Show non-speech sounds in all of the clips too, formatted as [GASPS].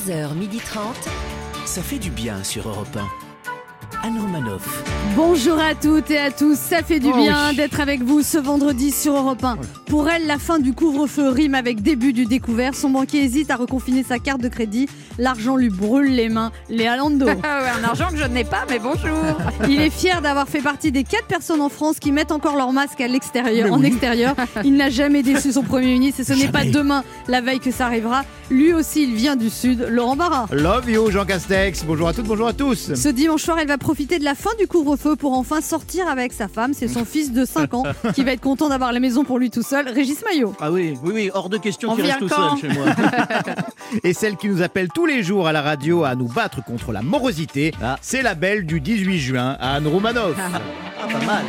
11h30. Ça fait du bien sur Europe 1. Anne Romanoff. Bonjour à toutes et à tous, ça fait du Oh bien oui. d'être avec vous ce vendredi sur Europe 1. Pour elle, la fin du couvre-feu rime avec début du découvert. Son banquier hésite à reconfiner sa carte de crédit. L'argent lui brûle les mains. Léa Lando. [LAUGHS] Ah un argent que je n'ai pas, mais bonjour. Il est fier d'avoir fait partie des 4 personnes en France qui mettent encore leur masque à l'extérieur, en oui. extérieur. Il n'a jamais déçu son Premier ministre et ce n'est pas demain, la veille, que ça arrivera. Lui aussi, il vient du Sud, Laurent Barra. Love you, Jean Castex. Bonjour à toutes, bonjour à tous. Ce dimanche soir, il va profiter de la fin du couvre-feu pour enfin sortir avec sa femme. C'est son fils de 5 ans [LAUGHS] qui va être content d'avoir la maison pour lui tout seul, Régis Maillot. Ah oui, oui, oui, hors de question On qu'il reste tout seul chez moi. [LAUGHS] Et celle qui nous appelle tous les jours à la radio à nous battre contre la morosité, Ah. c'est la belle du 18 juin, Anne Romanoff. Ah, pas mal.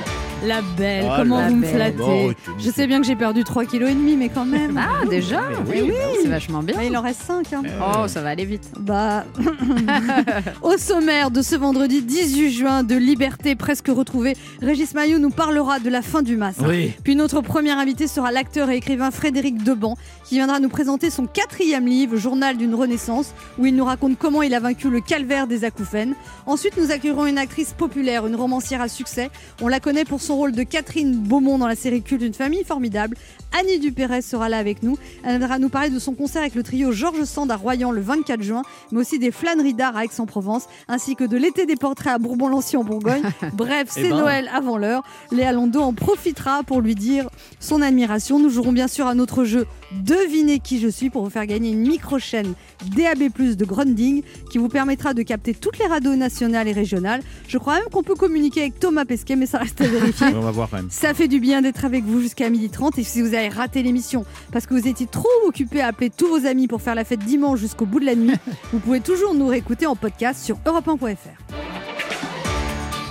La belle, Oh, comment la vous me flattez. Bon, Je sais bien que j'ai perdu 3,5 kg, mais quand même. Ah, déjà Mais oui, C'est vachement bien. Mais il en reste 5. Oh, ça va aller vite. Bah, [LAUGHS] au sommaire de ce vendredi 18 juin de liberté presque retrouvée, Régis Maillot nous parlera de la fin du masque. Oui. Puis notre premier invité sera l'acteur et écrivain Frédéric Deban, qui viendra nous présenter son quatrième livre, Journal d'une Renaissance, où il nous raconte comment il a vaincu le calvaire des acouphènes. Ensuite, nous accueillerons une actrice populaire, une romancière à succès. On la connaît pour son rôle de Catherine Beaumont dans la série culte Une famille formidable. Annie Dupérez sera là avec nous. Elle viendra nous parler de son concert avec le trio Georges Sand à Royan le 24 juin, mais aussi des flâneries d'art à Aix-en-Provence, ainsi que de l'été des portraits à Bourbon-Lancy en Bourgogne. [LAUGHS] Bref, Eh c'est ben. Noël avant l'heure. Léa Lando en profitera pour lui dire son admiration. Nous jouerons bien sûr à notre jeu Devinez qui je suis pour vous faire gagner une micro-chaîne DAB+, de Grunding qui vous permettra de capter toutes les radios nationales et régionales. Je crois même qu'on peut communiquer avec Thomas Pesquet, mais ça reste à vérifier. On va voir quand même. Ça fait du bien d'être avec vous jusqu'à 12h30 et si vous avez raté l'émission parce que vous étiez trop occupé à appeler tous vos amis pour faire la fête dimanche jusqu'au bout de la nuit, [LAUGHS] vous pouvez toujours nous réécouter en podcast sur europe1.fr.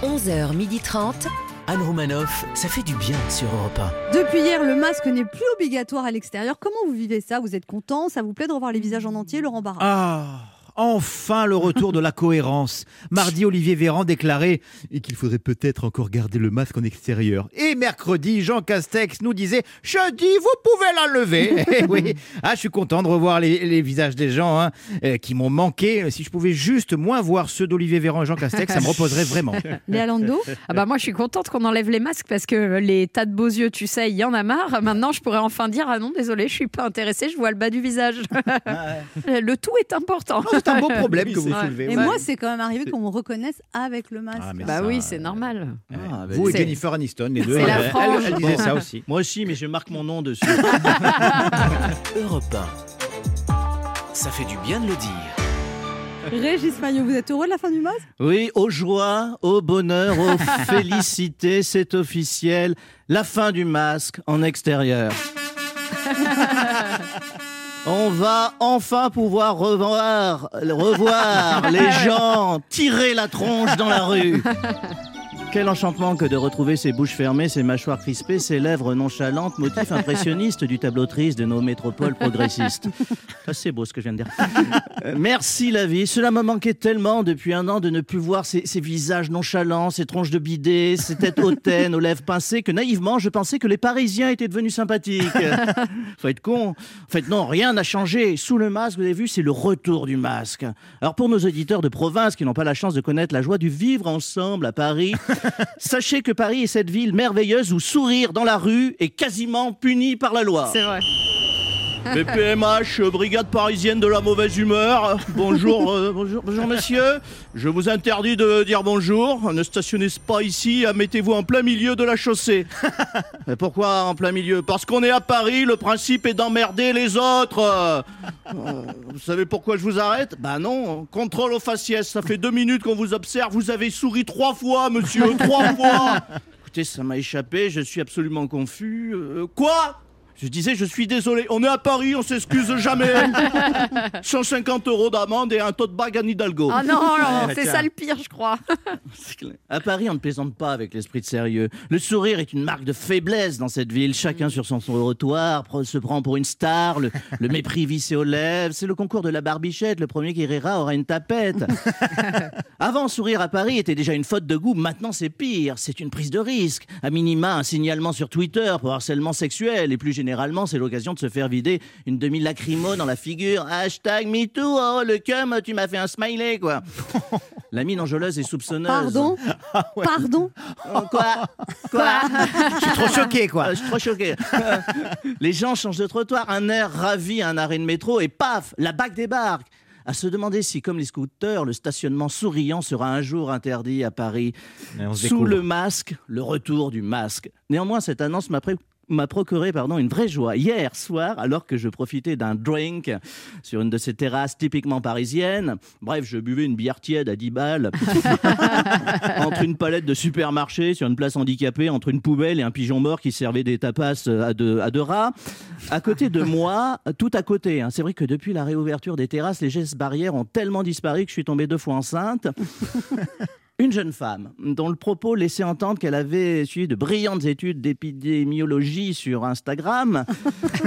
11h30. Anne Romanoff, ça fait du bien sur Europe Depuis hier, le masque n'est plus obligatoire à l'extérieur. Comment vous vivez ça? Vous êtes content? Ça vous plaît de revoir les visages en entier, Laurent Barra? Ah Enfin le retour de la cohérence. [LAUGHS] Mardi, Olivier Véran déclarait qu'il faudrait peut-être encore garder le masque en extérieur. Et mercredi, Jean Castex nous disait Jeudi, vous pouvez l'enlever. [LAUGHS] Eh oui, ah, je suis content de revoir les, les visages des gens hein, euh, qui m'ont manqué. Si je pouvais juste moins voir ceux d'Olivier Véran et Jean Castex, ça me reposerait vraiment. [LAUGHS] Léa Lando Ah bah moi, je suis contente qu'on enlève les masques parce que les tas de beaux yeux, tu sais, il y en a marre. Maintenant, je pourrais enfin dire ah non, désolé, je suis pas intéressée, je vois le bas du visage. le tout est important. C'est un beau [LAUGHS] problème que vous Ouais. soulevez. Et ouais. moi, c'est quand même arrivé qu'on me reconnaisse avec le masque. Ah, Bah ça, oui, euh, c'est normal. Ah, bah, vous et Jennifer Aniston, les deux, C'est la elle, frange. elle disait ça aussi. Moi aussi, mais je marque mon nom dessus. 1. [LAUGHS] Europe 1. Ça fait du bien de le dire. Régis Maillot, vous êtes heureux de la fin du masque? Oui, aux joies, au bonheur, aux [LAUGHS] félicités, c'est officiel. La fin du masque en extérieur. On va enfin pouvoir revoir, revoir [LAUGHS] les gens tirer la tronche dans la rue. [LAUGHS] Quel enchantement que de retrouver ses bouches fermées, ses mâchoires crispées, ses lèvres nonchalantes, motif impressionniste du tableau triste de nos métropoles progressistes. C'est beau ce que je viens de dire. Euh, merci la vie. Cela me manquait tellement depuis un an de ne plus voir ces, ces visages nonchalants, ces tronches de bidet, ces têtes hautaines aux lèvres pincées que naïvement je pensais que les Parisiens étaient devenus sympathiques. Faut être con. En fait, non, rien n'a changé. Sous le masque, vous avez vu, c'est le retour du masque. Alors pour nos auditeurs de province qui n'ont pas la chance de connaître la joie du vivre ensemble à Paris, [LAUGHS] sachez que Paris est cette ville merveilleuse où sourire dans la rue est quasiment puni par la loi. C'est vrai. BPMH, brigade parisienne de la mauvaise humeur. Bonjour, euh, bonjour, bonjour messieurs. Je vous interdis de dire bonjour. Ne stationnez pas ici, mettez-vous en plein milieu de la chaussée. Pourquoi en plein milieu? Parce qu'on est à Paris, le principe est d'emmerder les autres. Euh, vous savez pourquoi je vous arrête? Bah non, contrôle aux faciès. Ça fait deux minutes qu'on vous observe. Vous avez souri trois fois, monsieur, trois fois. [LAUGHS] Écoutez, ça m'a échappé, je suis absolument confus. Euh, quoi? Je disais, je suis désolé, on est à Paris, on s'excuse jamais. [LAUGHS] 150 euros d'amende et un tote bag à Hidalgo. Ah non, non, Ouais, c'est tiens. ça le pire, je crois. [LAUGHS] C'est clair. À Paris, on ne plaisante pas avec l'esprit de sérieux. Le sourire est une marque de faiblesse dans cette ville. Chacun sur son trottoir se prend pour une star, le, le [LAUGHS] mépris vissé aux lèvres. C'est le concours de la barbichette. Le premier qui rira aura une tapette. Avant, sourire à Paris était déjà une faute de goût. Maintenant, c'est pire. C'est une prise de risque. À minima, un signalement sur Twitter pour harcèlement sexuel et plus généralement généralement, c'est l'occasion de se faire vider une demi-lacrymo dans la figure. Hashtag MeToo, oh le cum, tu m'as fait un smiley, quoi. [LAUGHS] La mine enjôleuse et soupçonneuse. Pardon Pardon Oh, [LAUGHS] Quoi Quoi Je suis trop choqué, quoi. Euh, Je suis trop choqué. [LAUGHS] Les gens changent de trottoir, un air ravi à un arrêt de métro et paf, la BAC débarque. À se demander si, comme les scooters, le stationnement souriant sera un jour interdit à Paris. Sous découvre. le masque, le retour du masque. Néanmoins, cette annonce m'a pré- m'a procuré pardon, une vraie joie hier soir alors que je profitais d'un drink sur une de ces terrasses typiquement parisiennes. Bref, je buvais une bière tiède à 10 balles [LAUGHS] entre une palette de supermarché sur une place handicapée, entre une poubelle et un pigeon mort qui servait des tapas euh, à deux, à deux rats. À côté de moi, tout à côté. hein. C'est vrai que depuis la réouverture des terrasses, les gestes barrières ont tellement disparu que je suis tombée deux fois enceinte. Une jeune femme dont le propos laissait entendre qu'elle avait suivi de brillantes études d'épidémiologie sur Instagram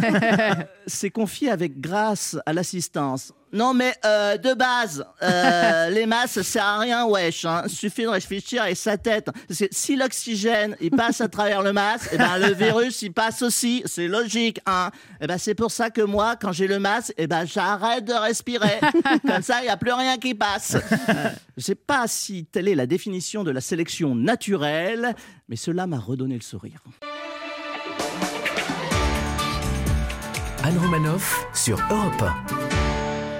[LAUGHS] s'est confiée avec grâce à l'assistance. Non mais euh, de base, euh, [LAUGHS] les masses ça sert à rien wesh. Hein. Suffit de réfléchir avec sa tête. Parce que si l'oxygène il passe à travers le masque, et ben le [LAUGHS] virus il passe aussi. C'est logique. Hein. Et ben c'est pour ça que moi quand j'ai le masque, et ben j'arrête de respirer. [LAUGHS] Comme ça il y a plus rien qui passe. Je sais pas si telle est la définition de la sélection naturelle, mais cela m'a redonné le sourire. Anne Romanoff sur Europe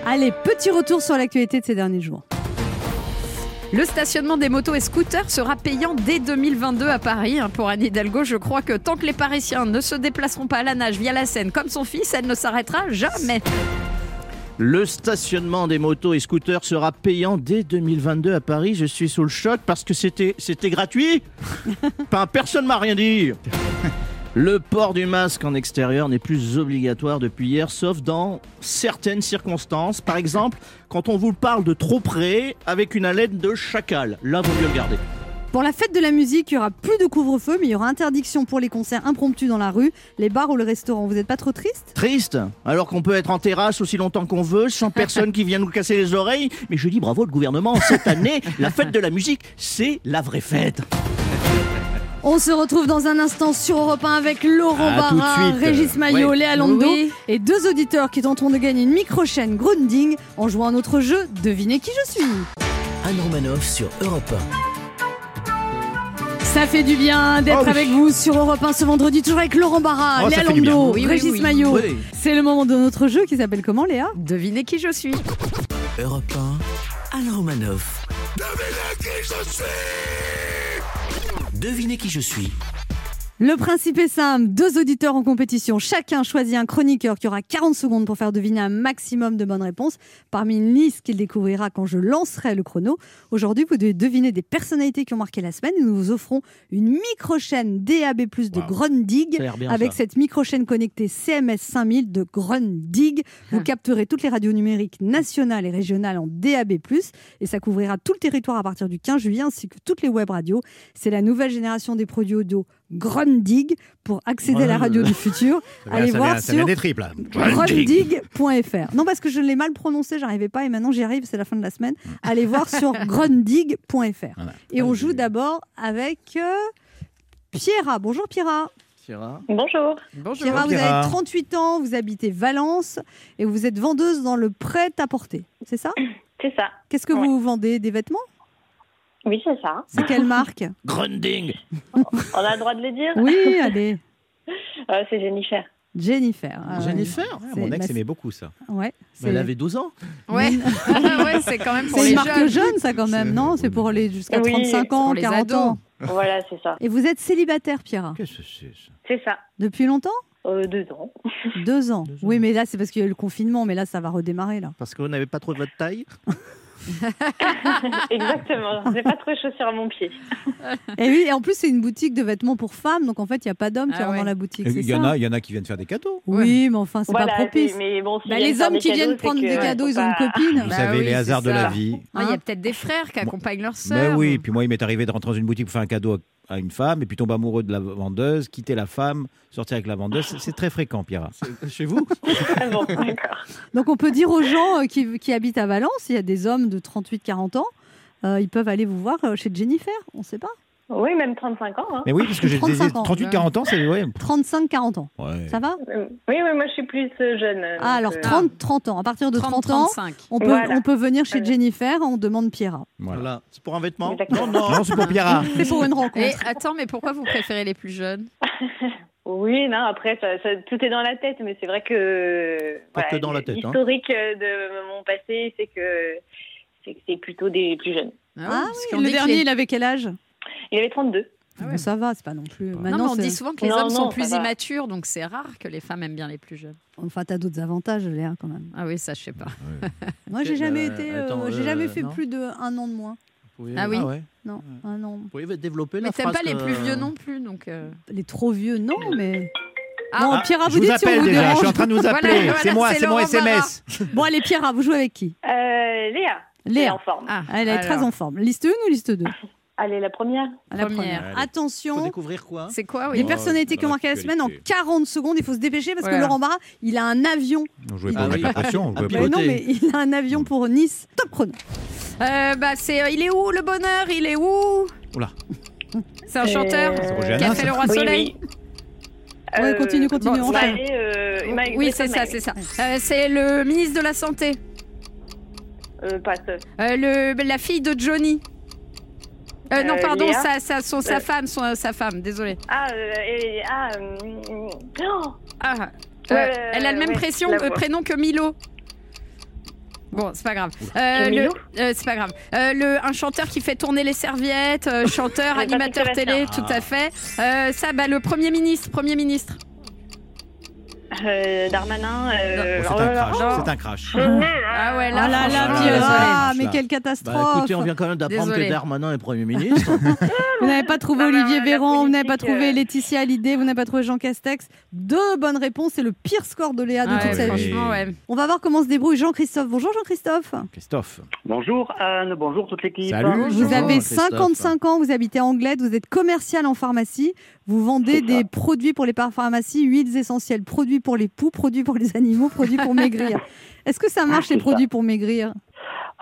Allez, petit retour sur l'actualité de ces derniers jours. Le stationnement des motos et scooters sera payant dès 2022 à Paris. hein, Pour Anne Hidalgo, je crois que tant que les Parisiens ne se déplaceront pas à la nage via la Seine comme son fils, elle ne s'arrêtera jamais. Le stationnement des motos et scooters sera payant dès 2022 à Paris. Je suis sous le choc parce que c'était c'était gratuit. [LAUGHS] Enfin, personne m'a rien dit. Le port du masque en extérieur n'est plus obligatoire depuis hier, sauf dans certaines circonstances. Par exemple, quand on vous parle de trop près avec une haleine de chacal. Là, vaut mieux le garder. Pour la fête de la musique, il y aura plus de couvre-feu, mais il y aura interdiction pour les concerts impromptus dans la rue, les bars ou le restaurant. Vous n'êtes pas trop triste? Triste, alors qu'on peut être en terrasse aussi longtemps qu'on veut, sans [LAUGHS] personne qui vient nous casser les oreilles. Mais je dis bravo le gouvernement, cette [LAUGHS] année, la fête de la musique, c'est la vraie fête. On se retrouve dans un instant sur Europe 1 avec Laurent Barra. Régis Maillot, Ouais. Léa Lando Oui. et deux auditeurs qui tenteront de gagner une micro-chaîne Grounding en jouant à notre jeu Devinez qui je suis. Anne Romanoff sur Europe Ça fait du bien d'être Oh oui. avec vous sur Europe 1 ce vendredi, toujours avec Laurent Barra, Oh, Léa. Lando, Oui, Régis oui. Maillot. Oui. C'est le moment de notre jeu qui s'appelle comment Léa? Devinez qui je suis. 1. Europe 1, Anne Romanoff. Devinez qui je suis. Devinez qui je suis. Le principe est simple, deux auditeurs en compétition, chacun choisit un chroniqueur qui aura 40 secondes pour faire deviner un maximum de bonnes réponses parmi une liste qu'il découvrira quand je lancerai le chrono. Aujourd'hui, vous devez deviner des personnalités qui ont marqué la semaine et nous vous offrons une micro-chaîne DAB+, de Wow. Grundig bien, avec ça. cette micro-chaîne connectée CMS 5000 de Grundig. Vous capterez toutes les radios numériques nationales et régionales en DAB+, et ça couvrira tout le territoire à partir du 15 juillet ainsi que toutes les web radios. C'est la nouvelle génération des produits audio Grundig pour accéder à la radio du futur. [LAUGHS] Allez ça voir vient, ça sur vient des triples. là. grundig.fr. Non, parce que je l'ai mal prononcé, j'arrivais pas et maintenant j'y arrive, c'est la fin de la semaine. Allez voir sur [LAUGHS] grundig.fr. Voilà. Et on joue d'abord avec euh, Pierra. Bonjour Pierra. Bonjour. Bonjour. Pierra, vous Pierra. avez 38 ans, vous habitez Valence et vous êtes vendeuse dans le prêt-à-porter. C'est ça? C'est ça. Qu'est-ce que Ouais. vous vendez? Des vêtements? Oui, c'est ça. C'est quelle marque [LAUGHS] Grunding. On a le droit de le dire Oui, [LAUGHS] allez. Euh, C'est Jennifer. Jennifer. Ah ouais. Jennifer Mon ex aimait beaucoup ça. Ouais. Mais Elle c'est- avait 12 ans. Ouais, [LAUGHS] ouais c'est quand même pour C'est les une marque jeunes. jeune, ça, quand même, non? C'est pour les jusqu'à Oui, 35 c'est ans, pour les 40 ados. ans. Voilà, c'est ça. Et vous êtes célibataire, Pierre? Qu'est-ce que c'est ça? C'est ça. Depuis longtemps? Euh, deux ans. Deux ans. Deux ans. Oui, mais là, c'est parce qu'il y a eu le confinement, mais là, ça va redémarrer, là. Parce qu'on n'avait pas trop de votre taille? [LAUGHS] Exactement. J'ai pas trop de chaussures à mon pied. Et oui, et en plus, c'est une boutique de vêtements pour femmes, donc en fait, il n'y a pas d'hommes qui Ah rentrent ouais. dans la boutique. Il y, en a, il y en a qui viennent faire des cadeaux. Oui, mais enfin, c'est voilà, pas propice. Mais bon, Bah, les hommes qui viennent prendre des cadeaux, ils ont une copine. Vous Bah savez, oui, les hasards de la ça. vie. Ah, Il y Hein a peut-être des frères qui accompagnent leur Mais sœur. oui, puis moi, il m'est arrivé de rentrer dans une boutique pour faire un cadeau à à une femme, et puis tomber amoureux de la vendeuse, quitter la femme, sortir avec la vendeuse. C'est- très fréquent, Pierre. Chez vous? Bon. [LAUGHS] Donc, on peut dire aux gens euh, qui, qui habitent à Valence, il y a des hommes de 38-40 ans, euh, ils peuvent aller vous voir euh, chez Jennifer, on ne sait pas. Oui, même 35 ans. hein. Mais oui, parce que j'ai 35 ans. 38-40 ans, c'est. Ouais. 35-40 ans. Ouais. Ça va? Euh, Oui, oui, moi je suis plus euh, jeune. euh, Ah, alors donc, euh, 30, 30 ans. À partir de 30, ans, 35. on peut, Voilà. on peut venir chez Voilà. Jennifer, on demande Pierra. Voilà. Voilà. C'est pour un vêtement? Exactement. Non, non. Non, c'est pour Pierre. C'est pour une rencontre. Et attends, mais pourquoi vous préférez les plus jeunes? [LAUGHS] Oui, non, après, ça, ça- tout est dans la tête, mais c'est vrai que. Pas que dans la tête, hein. L'historique euh, de mon passé, c'est que c'est plutôt des plus jeunes. Ah parce oui, qu'on le dernier, il avait quel âge? Il avait 32. Ah ouais. Ça va, c'est pas non plus. Non, Maintenant, mais on dit souvent que les Non, hommes sont plus immatures, donc c'est rare que les femmes aiment bien les plus jeunes. Enfin, t'as d'autres avantages, Léa, quand même. Ah oui, ça, je sais pas. [LAUGHS] Moi, j'ai Euh, jamais été. euh, j'ai euh, jamais fait non. plus de un an de moins. Pouvez- Ah oui. ouais. Non, un an. Vous pouvez développer la Mais t'aimes phrase pas les plus vieux non plus, donc. euh, Les trop vieux, non, mais. Ah, bon, Ah, Pierra, je vous vous dites si on vous déjà, je suis en train de vous appeler. voilà, c'est moi, c'est c'est mon SMS. Bon, allez, Pierra, vous jouez avec qui? Euh, Léa. Elle est Léa. en forme. Ah, Elle est très en forme. Liste 1 ou liste 2 [LAUGHS] Allez, la première. La Première. Allez. Faut Attention, découvrir quoi C'est quoi, oui les Oh, personnalités qui ont marqué la semaine en l'actualité. 40 secondes. Il faut se dépêcher parce que. Laurent Barra, il a un avion. On jouait Il- pas avec la pression. [LAUGHS] Mais non, mais il a un avion pour Nice. Top chrono. Euh, bah, c'est, euh, il est où le bonheur? Il est où? Oula. C'est un chanteur Euh, qui a fait le roi soleil? oui. Ouais, continue, continue, bon, euh, Maë- Oui, c'est ça, c'est ça. Euh, c'est le ministre de la Santé. Euh, passe. Euh, le, la fille de Johnny. Euh, non, Euh, pardon, Léa sa, sa, son- sa Euh. femme, son- sa femme, désolé. Ah, et, ah, oh, Ah, elle a le même ouais, pression- prénom que Milo. Bon, c'est pas grave. Euh, le- euh, c'est pas grave. Euh, le, un chanteur qui fait tourner les serviettes, chanteur, [LAUGHS] animateur télé, tout à fait. Euh, ça, bah, le premier ministre, premier ministre. Euh, Darmanin. Euh, Oh, oh c'est un crash. C'est un crash. Ah ouais, Oh là, là là, désolé. mais quelle Bah catastrophe. écoutez, on vient quand même d'apprendre que Darmanin est Premier ministre. [LAUGHS] Vous n'avez pas trouvé Olivier Véran, vous n'avez pas trouvé euh, Laetitia Hallyday, vous n'avez pas trouvé Jean Castex. Deux bonnes réponses, c'est le pire score de Léa de Ouais, toute sa vie. ouais. On va voir comment se débrouille Jean-Christophe. Bonjour Jean-Christophe. Christophe. Bonjour Anne, bonjour toute l'équipe. Salut. Vous Bonjour, avez Christophe. 55 ans, vous habitez Anglet, vous êtes commercial en pharmacie, vous vendez des produits pour les pharmacies, huiles essentielles, produits pour les poux, produits pour les animaux, produits pour [LAUGHS] maigrir. Est-ce que ça marche les C'est ça. produits pour maigrir?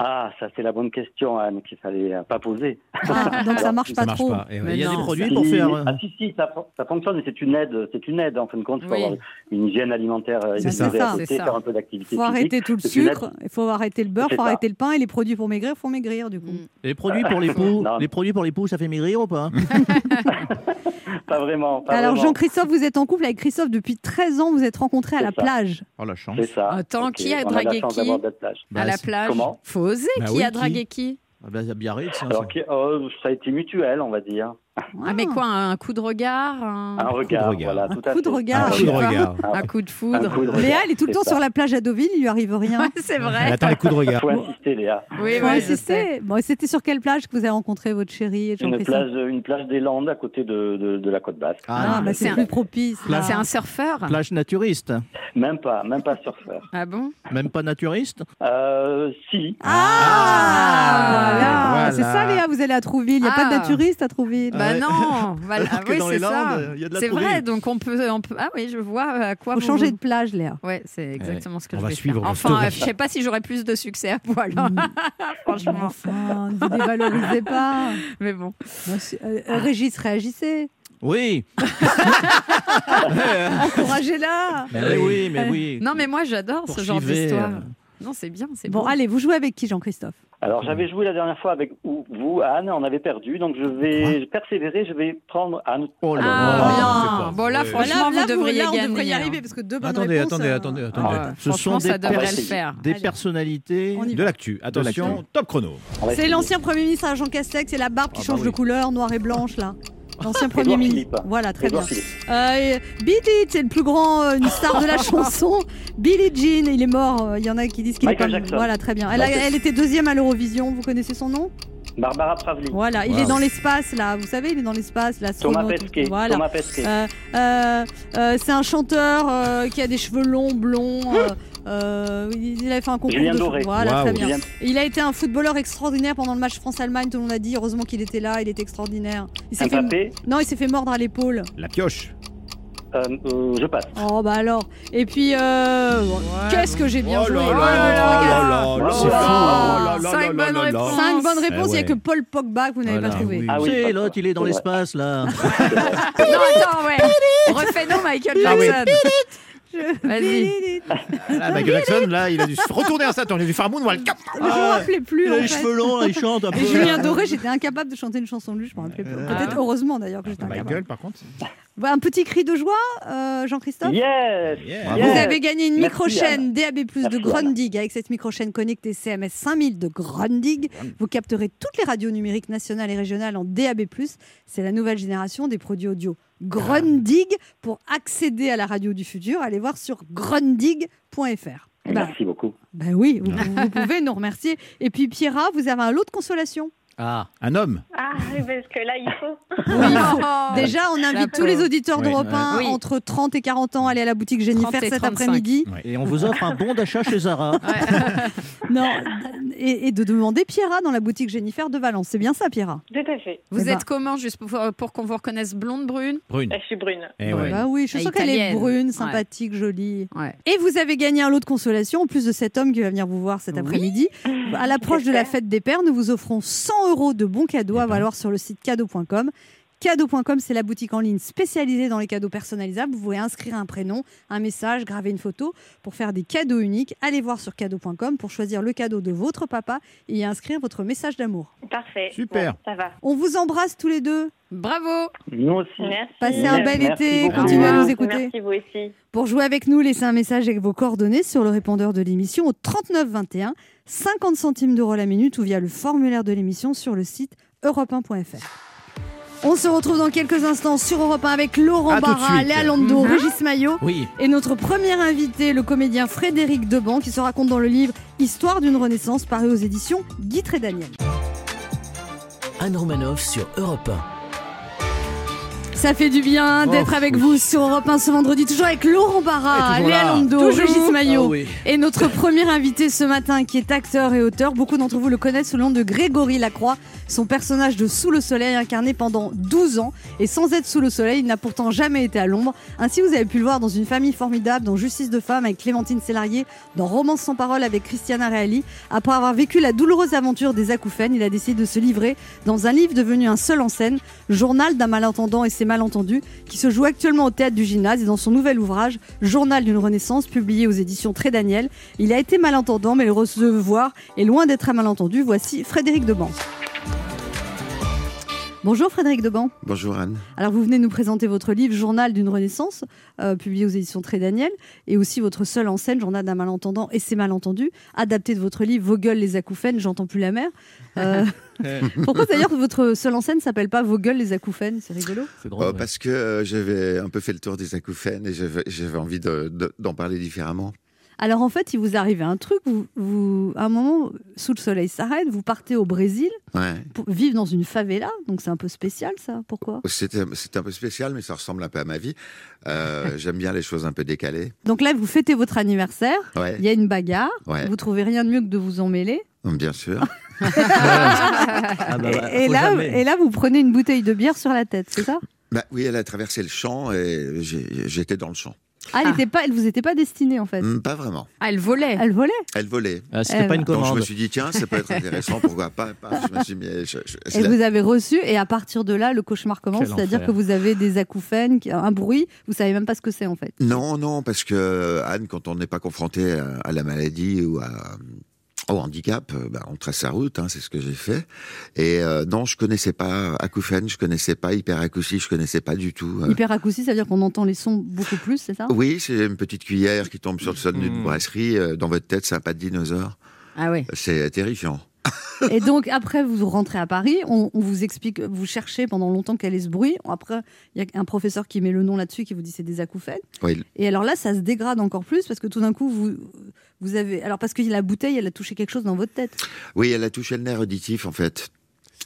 Ah, ça c'est la bonne question Anne qu'il fallait euh, pas poser. Ah, Donc ça marche Ça pas marche trop. pas. Ouais. Mais Il y a non, des produits pour faire. euh, Ah si si, ça, ça fonctionne et c'est une aide, c'est une aide en fin de compte. Il faut Oui. avoir une hygiène alimentaire euh, C'est ça. à côté, ça. faire un peu Il d'activité faut physique. arrêter tout le sucre, il faut arrêter le beurre, il faut ça. arrêter le pain et les produits pour maigrir, il faut maigrir du coup. Mm. Les produits pour les [LAUGHS] poux, Non. les produits pour les poux, ça fait maigrir ou pas? [LAUGHS] Pas vraiment. Pas Alors. Jean-Christophe, vous êtes en couple avec Christophe depuis 13 ans, vous êtes rencontrés à la ça. plage. Oh la chance. C'est ça. Attends, Ok, qui a dragué qui? plage. à la plage. comment? Faut Bah qui oui, a dragué qui? Ah bah, c'est Biarritz, hein, Alors ça. qui- oh, ça a été mutuel, on va dire. Ah, mais quoi Un coup de regard Un, Un regard, regard. voilà, Un tout à coup de fait. regard. Un Ah, coup de regard. un coup de foudre coup de regard. Léa, elle est tout le temps ça. sur la plage à Deauville, il lui arrive rien. Ouais, c'est Elle vrai. attend les coups de regard. Faut insister Léa. Oui, Faut ouais, insister. Bon, c'était sur quelle plage que vous avez rencontré votre chérie et Une plage, une plage des Landes à côté de, de, de la côte basque. Ah, bah c'est plus propice. là. C'est un surfeur Plage naturiste. Même pas, même pas surfeur. Ah bon? Même pas naturiste? Euh, si. Ah, voilà. voilà. C'est ça, Léa, vous allez à Trouville. Il n'y a pas de Ah. naturiste à Trouville. Bah ouais. non [LAUGHS] voilà. Alors que Oui, dans c'est les ça. Landes, il y a de la C'est vrai, donc on peut, on peut- Ah oui, je vois à quoi faut vous- changer de plage, Léa. Ouais, c'est exactement ce que On je va vais suivre faire. Enfin, euh, je sais pas si j'aurai plus de succès à poil. hein. Franchement. Enfin, ne vous dévalorisez pas. [LAUGHS] Mais bon. Euh, euh, Régis, réagissez. Oui. [LAUGHS] Encouragez-la. Mais oui, mais oui. Non, mais moi j'adore ce genre d'histoire. euh, Non, c'est bien, c'est Bon, beau. allez, vous jouez avec qui, Jean-Christophe? Alors j'avais joué la dernière fois avec ou- vous, Anne, on avait perdu, donc je vais persévérer, je vais prendre Anne. Oh là Ah, là. Bon, là, franchement, vous devriez là, on gagner. devrait y hein. arriver parce que deux bonnes Attendez, réponses. attendez, euh, attendez, Ah, attendez. Ce sont des pers- personnalités. De l'actu. Attention, top chrono. C'est l'ancien Premier ministre à Jean Castex, c'est la barbe qui Ah bah change de oui. couleur, noire et blanche, là. L'ancien [LAUGHS] Premier ministre. Voilà, très bien. Euh, c'est le plus grand, euh, une star de la [LAUGHS] chanson. Billie Jean, il est mort. euh, Il y en a qui disent qu'il est pas Jackson. Voilà, très bien. Elle, a- Michael. elle était deuxième à l'Eurovision. Vous connaissez son nom? Barbara Pravi. Voilà, il Wow. est dans l'espace, là. Vous savez, il est dans l'espace, Thomas l'astronaute. Pesquet. Voilà. Thomas Pesquet. Euh, euh, euh, c'est un chanteur euh, qui a des cheveux longs, blonds. [GASPS] euh, il avait fait un concours Julien de Doré. Voilà, Waouh. très bien. Julien- Il a été un footballeur extraordinaire pendant le match France-Allemagne. Tout le monde a dit. Heureusement qu'il était là. Il était extraordinaire. Il s'est fait... Non, il s'est fait mordre à l'épaule. La pioche. Euh, euh, je passe. Oh bah alors. Et puis, euh, qu'est-ce que j'ai bien Oh joué là Oh là là là là. là là, c'est fou. Ah, Oh là là cinq là bonnes là là. réponses. Cinq bonnes réponses, il n'y a que Paul Pogba que vous n'avez Voilà, pas trouvé. oui. Ah oui, l'autre, il est dans l'espace là. [LAUGHS] Non, attends, ouais. Refais-nous Michael Ah. Jackson. Vas-y. Là, Michael Jackson, là, il a dû se retourner un temps. Il a dû faire un moonwalk. Je me rappelais plus. Il a en les fait. cheveux longs, là, il chante un peu. Et Julien Doré, j'étais incapable de chanter une chanson de lui, je me rappelais plus. Peut-être heureusement d'ailleurs que j'étais incapable. Michael, par contre. Un petit cri de joie, euh, Jean-Christophe Yes. Vous avez gagné une micro-chaîne DAB+, de Grundig. Avec cette micro-chaîne connectée CMS 5000 de Grundig, vous capterez toutes les radios numériques nationales et régionales en DAB+. C'est la nouvelle génération des produits audio Grundig. Pour accéder à la radio du futur, allez voir sur grundig.fr. Merci beaucoup. ben oui, vous, vous pouvez nous remercier. Et puis Pierra, vous avez un lot de consolation? Ah, Un homme. Ah, oui, parce que là, il faut. Oui, il faut- Oh. Déjà, on invite tous les auditeurs Oui, d'Europe ouais. 1 Oui. entre 30 et 40 ans à aller à la boutique Jennifer 30 et cet 35. après-midi. et on vous offre un bon d'achat chez Zara. [LAUGHS] [LAUGHS] Non, et, et de demander Pierra dans la boutique Jennifer de Valence. C'est bien ça, Pierra? Tout à fait. Vous Eh ben. êtes comment, juste pour, pour qu'on vous reconnaisse blonde, brune? Brune. Je suis brune. Eh ouais. Bah oui, je suis Ah, sûre qu'elle est brune, Ouais. sympathique, jolie. Ouais. Et vous avez gagné un lot de consolation, en plus de cet homme qui va venir vous voir cet Oui. après-midi. [LAUGHS] À l'approche de la fête des pères, nous vous offrons 100 euros de bons cadeaux à valoir sur le site cadeau.com. Cadeau.com, c'est la boutique en ligne spécialisée dans les cadeaux personnalisables. Vous pouvez inscrire un prénom, un message, graver une photo pour faire des cadeaux uniques. Allez voir sur cadeau.com pour choisir le cadeau de votre papa et y inscrire votre message d'amour. Parfait. Super. Bon, ça va. On vous embrasse tous les deux. Bravo Nous aussi. Merci. Passez un bel Merci été, beaucoup. continuez à nous écouter. Merci, vous aussi. Pour jouer avec nous, laissez un message avec vos coordonnées sur le répondeur de l'émission au 39 21, 50 centimes d'euros la minute ou via le formulaire de l'émission sur le site europe1.fr. On se retrouve dans quelques instants sur Europe 1 avec Laurent À Barra. Léa Lando, Mhm. Régis Maillot Oui. et notre premier invité, le comédien Frédéric Deban, qui se raconte dans le livre Histoire d'une Renaissance, paru aux éditions Guy et Daniel. Anne Romanoff sur Europe Ça fait du bien d'être Oh, avec oui. vous sur Europe 1 ce vendredi, toujours avec Laurent Barra, toujours Léa. Lando. Régis Maillot. Ah oui. Et notre [LAUGHS] premier invité ce matin, qui est acteur et auteur, beaucoup d'entre vous le connaissent sous le nom de Grégory Lacroix. Son personnage de Sous le Soleil, incarné pendant 12 ans. Et sans être sous le soleil, il n'a pourtant jamais été à l'ombre. Ainsi, vous avez pu le voir dans Une famille formidable, dans Justice de femme avec Clémentine Sélarié, dans Romance sans parole avec Christiana Reali. Après avoir vécu la douloureuse aventure des acouphènes, il a décidé de se livrer dans un livre devenu un seul en scène, Journal d'un malentendant et ses malentendus, qui se joue actuellement au théâtre du gymnase et dans son nouvel ouvrage, Journal d'une renaissance, publié aux éditions Très Daniel. Il a été malentendant, mais le recevoir est loin d'être un malentendu. Voici Frédéric Deban. Bonjour Frédéric Deban. Bonjour Anne. Alors vous venez nous présenter votre livre Journal d'une renaissance, euh, publié aux éditions Très Daniel, et aussi votre seul en scène, Journal d'un malentendant et ses malentendus, adapté de votre livre Vos gueules les acouphènes, j'entends plus la mer. Euh, [LAUGHS] pourquoi d'ailleurs votre seul en scène s'appelle pas Vos gueules les acouphènes? C'est rigolo. Drôle. Euh, ouais. parce que euh, j'avais un peu fait le tour des acouphènes et j'avais envie de- de- d'en parler différemment. Alors en fait, il vous arrive un truc, vous, vous- à un moment, sous le soleil s'arrête, vous partez au Brésil Ouais. pour vivre dans une favela, donc c'est un peu spécial ça, pourquoi? C'était un peu spécial, mais ça ressemble un peu à ma vie. Euh, [LAUGHS] J'aime bien les choses un peu décalées. Donc là, vous fêtez votre anniversaire, Ouais, il y a une bagarre, ouais, vous trouvez rien de mieux que de vous emmêler, bien sûr. [LAUGHS] Ah bah, bah, et, là, et là, vous prenez une bouteille de bière sur la tête, c'est ça? Bah, oui, elle a traversé le champ et j'étais dans le champ. Ah, elle, était pas, elle vous était pas destinée en fait. Hmm, pas vraiment. Ah, elle volait. Elle volait. Elle volait. Ah, C'était pas une Donc je commande. me suis dit, tiens, ça peut être intéressant, [LAUGHS] pourquoi pas. Je me suis mis. je- je- Et la- vous avez reçu, et à partir de là, le cauchemar commence, c'est-à-dire que vous avez des acouphènes, un bruit, vous savez même pas ce que c'est en fait. Non, non, parce que Anne, quand on n'est pas confronté à, à la maladie ou à, au handicap, euh, bah, on trace sa route, hein, c'est ce que j'ai fait. Et euh, non, je connaissais pas acouphène, je connaissais pas hyperacousie, je connaissais pas du tout. euh. Hyperacousie, ça veut dire qu'on entend les sons beaucoup plus, c'est ça? Oui, c'est une petite cuillère qui tombe sur le sol d'une Mm. brasserie. euh, Dans votre tête, c'est un pas de dinosaure. Ah ouais. C'est terrifiant. Et donc après, vous rentrez à Paris, on, on vous explique, vous cherchez pendant longtemps quel est ce bruit. Après, il y a un professeur qui met le nom là-dessus, qui vous dit c'est des acouphènes. Oui, Et alors là, ça se dégrade encore plus parce que tout d'un coup, vous, vous avez. Alors parce que la bouteille, elle a touché quelque chose dans votre tête. Oui, elle a touché le nerf auditif en fait.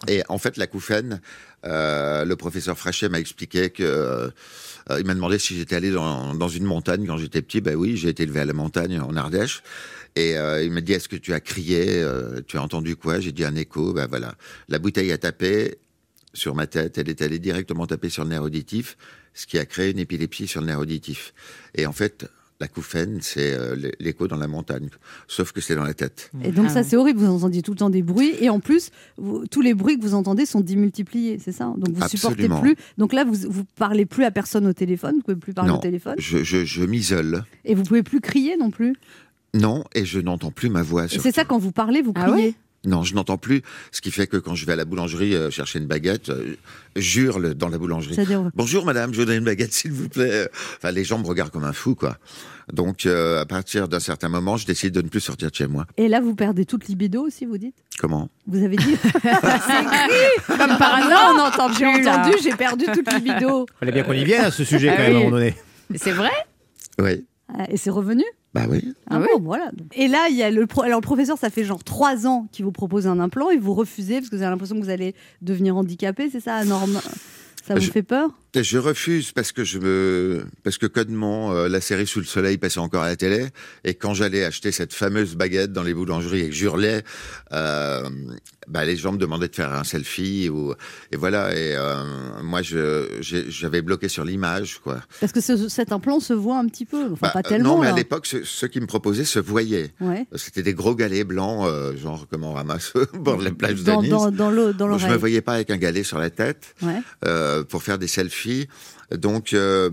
Et en fait, l'acouphène, euh, le professeur Frachet m'a expliqué que euh, euh, il m'a demandé si j'étais allé dans, dans une montagne quand j'étais petit. Ben oui, j'ai été élevé à la montagne en Ardèche. Et euh, il m'a dit est-ce que tu as crié euh, Tu as entendu quoi? J'ai dit un écho. Ben voilà, la bouteille a tapé. sur ma tête. Elle est allée directement taper sur le nerf auditif, ce qui a créé une épilepsie sur le nerf auditif. Et en fait, l'acouphène, c'est euh, l'é- l'écho dans la montagne, sauf que c'est dans la tête. Et donc Ah ça ouais. c'est horrible, vous entendiez tout le temps des bruits et en plus vous- tous les bruits que vous entendez sont démultipliés, c'est ça? Donc vous supportez Absolument. plus. Donc là vous vous parlez plus à personne au téléphone, vous pouvez plus parler Non. au téléphone Je, je, je m'isole. et vous pouvez plus crier non plus. Non, et je n'entends plus ma voix. Et c'est ça quand vous parlez, vous Ah criez. Non, je n'entends plus. Ce qui fait que quand je vais à la boulangerie euh, chercher une baguette, euh, j'hurle dans la boulangerie. Bonjour madame, je voudrais une baguette s'il vous plaît. Enfin, les gens me regardent comme un fou, quoi. Donc, euh, à partir d'un certain moment, je décide de ne plus sortir de chez moi. et là vous perdez toute libido aussi, vous dites? Comment? Vous avez dit [LAUGHS] C'est écrit Comme par hasard, on n'entend J'ai entendu, j'ai perdu toute libido. Fallait bien qu'on y vienne à ce sujet Ah quand même à un oui. moment donné. C'est vrai? Oui. Ah, Et c'est revenu? Bah oui. Ah bon, voilà. Et là, il y a le pro- alors le professeur, ça fait genre trois ans qu'il vous propose un implant et vous refusez parce que vous avez l'impression que vous allez devenir handicapé, c'est ça, Norme? Ça vous Je- fait peur? Je refuse parce que je me parce que codement euh, la série Sous le soleil passait encore à la télé et quand j'allais acheter cette fameuse baguette dans les boulangeries et que j'hurlais, euh, bah, les gens me demandaient de faire un selfie ou et voilà et euh, moi je j'avais bloqué sur l'image quoi. Parce que ce- cet implant se voit un petit peu, enfin Bah, pas euh, tellement. non mais à l'époque ce- ceux qui me proposaient se voyaient. Ouais. C'était des gros galets blancs, euh, genre comme on ramasse [LAUGHS] bord de la plage de Dans, Nice. dans, dans l'eau- dans Bon, je me l'oreille. voyais pas avec un galet sur la tête Ouais. pour faire des selfies. Donc, euh,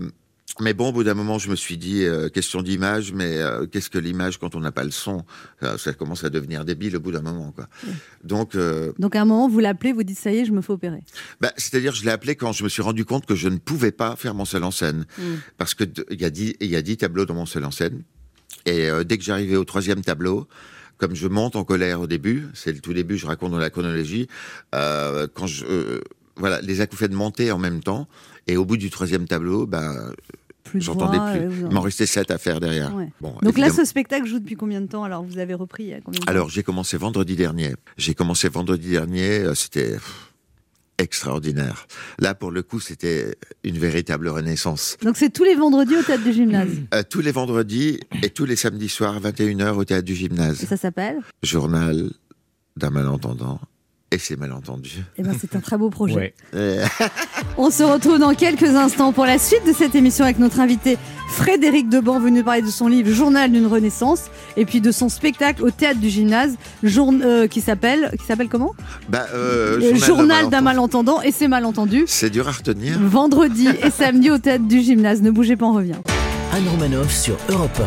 mais bon, au bout d'un moment, je me suis dit, euh, question d'image, mais euh, qu'est-ce que l'image quand on n'a pas le son? Ça, ça commence à devenir débile au bout d'un moment, quoi. Donc, euh, Donc à un moment, vous l'appelez, vous dites ça y est, je me fais opérer. bah, c'est-à-dire, je l'ai appelé quand je me suis rendu compte que je ne pouvais pas faire mon seul en scène, Mm. parce que il y a dix, il y a dix tableaux dans mon seul en scène, et dès que j'arrivais au troisième tableau. Comme je monte en colère au début, c'est le tout début, je raconte dans la chronologie, quand je, voilà, les acouphènes montaient en même temps, et au bout du troisième tableau, ben, de J'entendais plus. Il m'en restait sept à faire derrière. Ouais. Bon, Donc là, ce spectacle joue depuis combien de temps? Alors vous avez repris il y a combien de temps? Alors, j'ai commencé vendredi dernier. J'ai commencé vendredi dernier, euh, c'était extraordinaire. Là, pour le coup, c'était une véritable renaissance. Donc c'est tous les vendredis au théâtre du gymnase. Euh, tous les vendredis et tous les samedis soirs, 21h au théâtre du Et gymnase. ça s'appelle? Journal d'un malentendant et ses malentendus. Eh ben c'est un très beau projet. Ouais. [LAUGHS] On se retrouve dans quelques instants pour la suite de cette émission avec notre invité Frédéric Deban, venu nous parler de son livre Journal d'une Renaissance et puis de son spectacle au théâtre du gymnase jour- euh, qui s'appelle qui s'appelle comment? Bah, euh, Journal d'un malentendu. malentendant et c'est malentendu. C'est dur à retenir. Vendredi et samedi au théâtre du gymnase. Ne bougez pas, on revient. Anne Romanoff sur Europe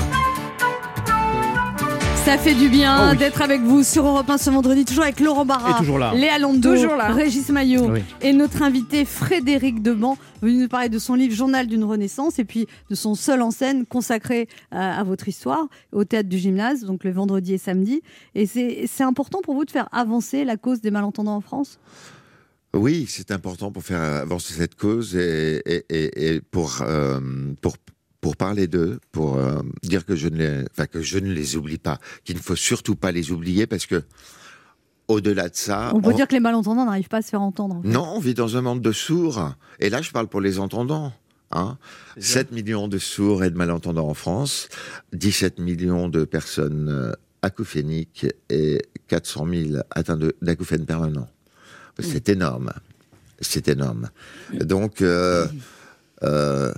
Ça fait du bien Oh oui. d'être avec vous sur Europe 1 ce vendredi, toujours avec Laurent Barra, Et toujours là. Léa Londo, Toujours là. Régis Maillot Oui. et notre invité Frédéric Deban, venu nous parler de son livre Journal d'une Renaissance et puis de son seul en scène consacré à, à votre histoire au théâtre du gymnase, donc le vendredi et samedi. Et c'est c'est important pour vous de faire avancer la cause des malentendants en France? Oui, c'est important pour faire avancer cette cause et, et- et- et pour, euh, pour, pour parler d'eux, pour euh, dire que je, ne les, enfin, que je ne les oublie pas, qu'il ne faut surtout pas les oublier parce que au-delà de ça, On peut on- dire que les malentendants n'arrivent pas à se faire entendre. en fait. non, on vit dans un monde de sourds. Et là, je parle pour les entendants. Hein 7 millions de sourds et de malentendants en France, 17 millions de personnes euh, acouphéniques et 400 000 atteints d'acouphènes permanents. C'est énorme. C'est énorme. Donc, euh, euh,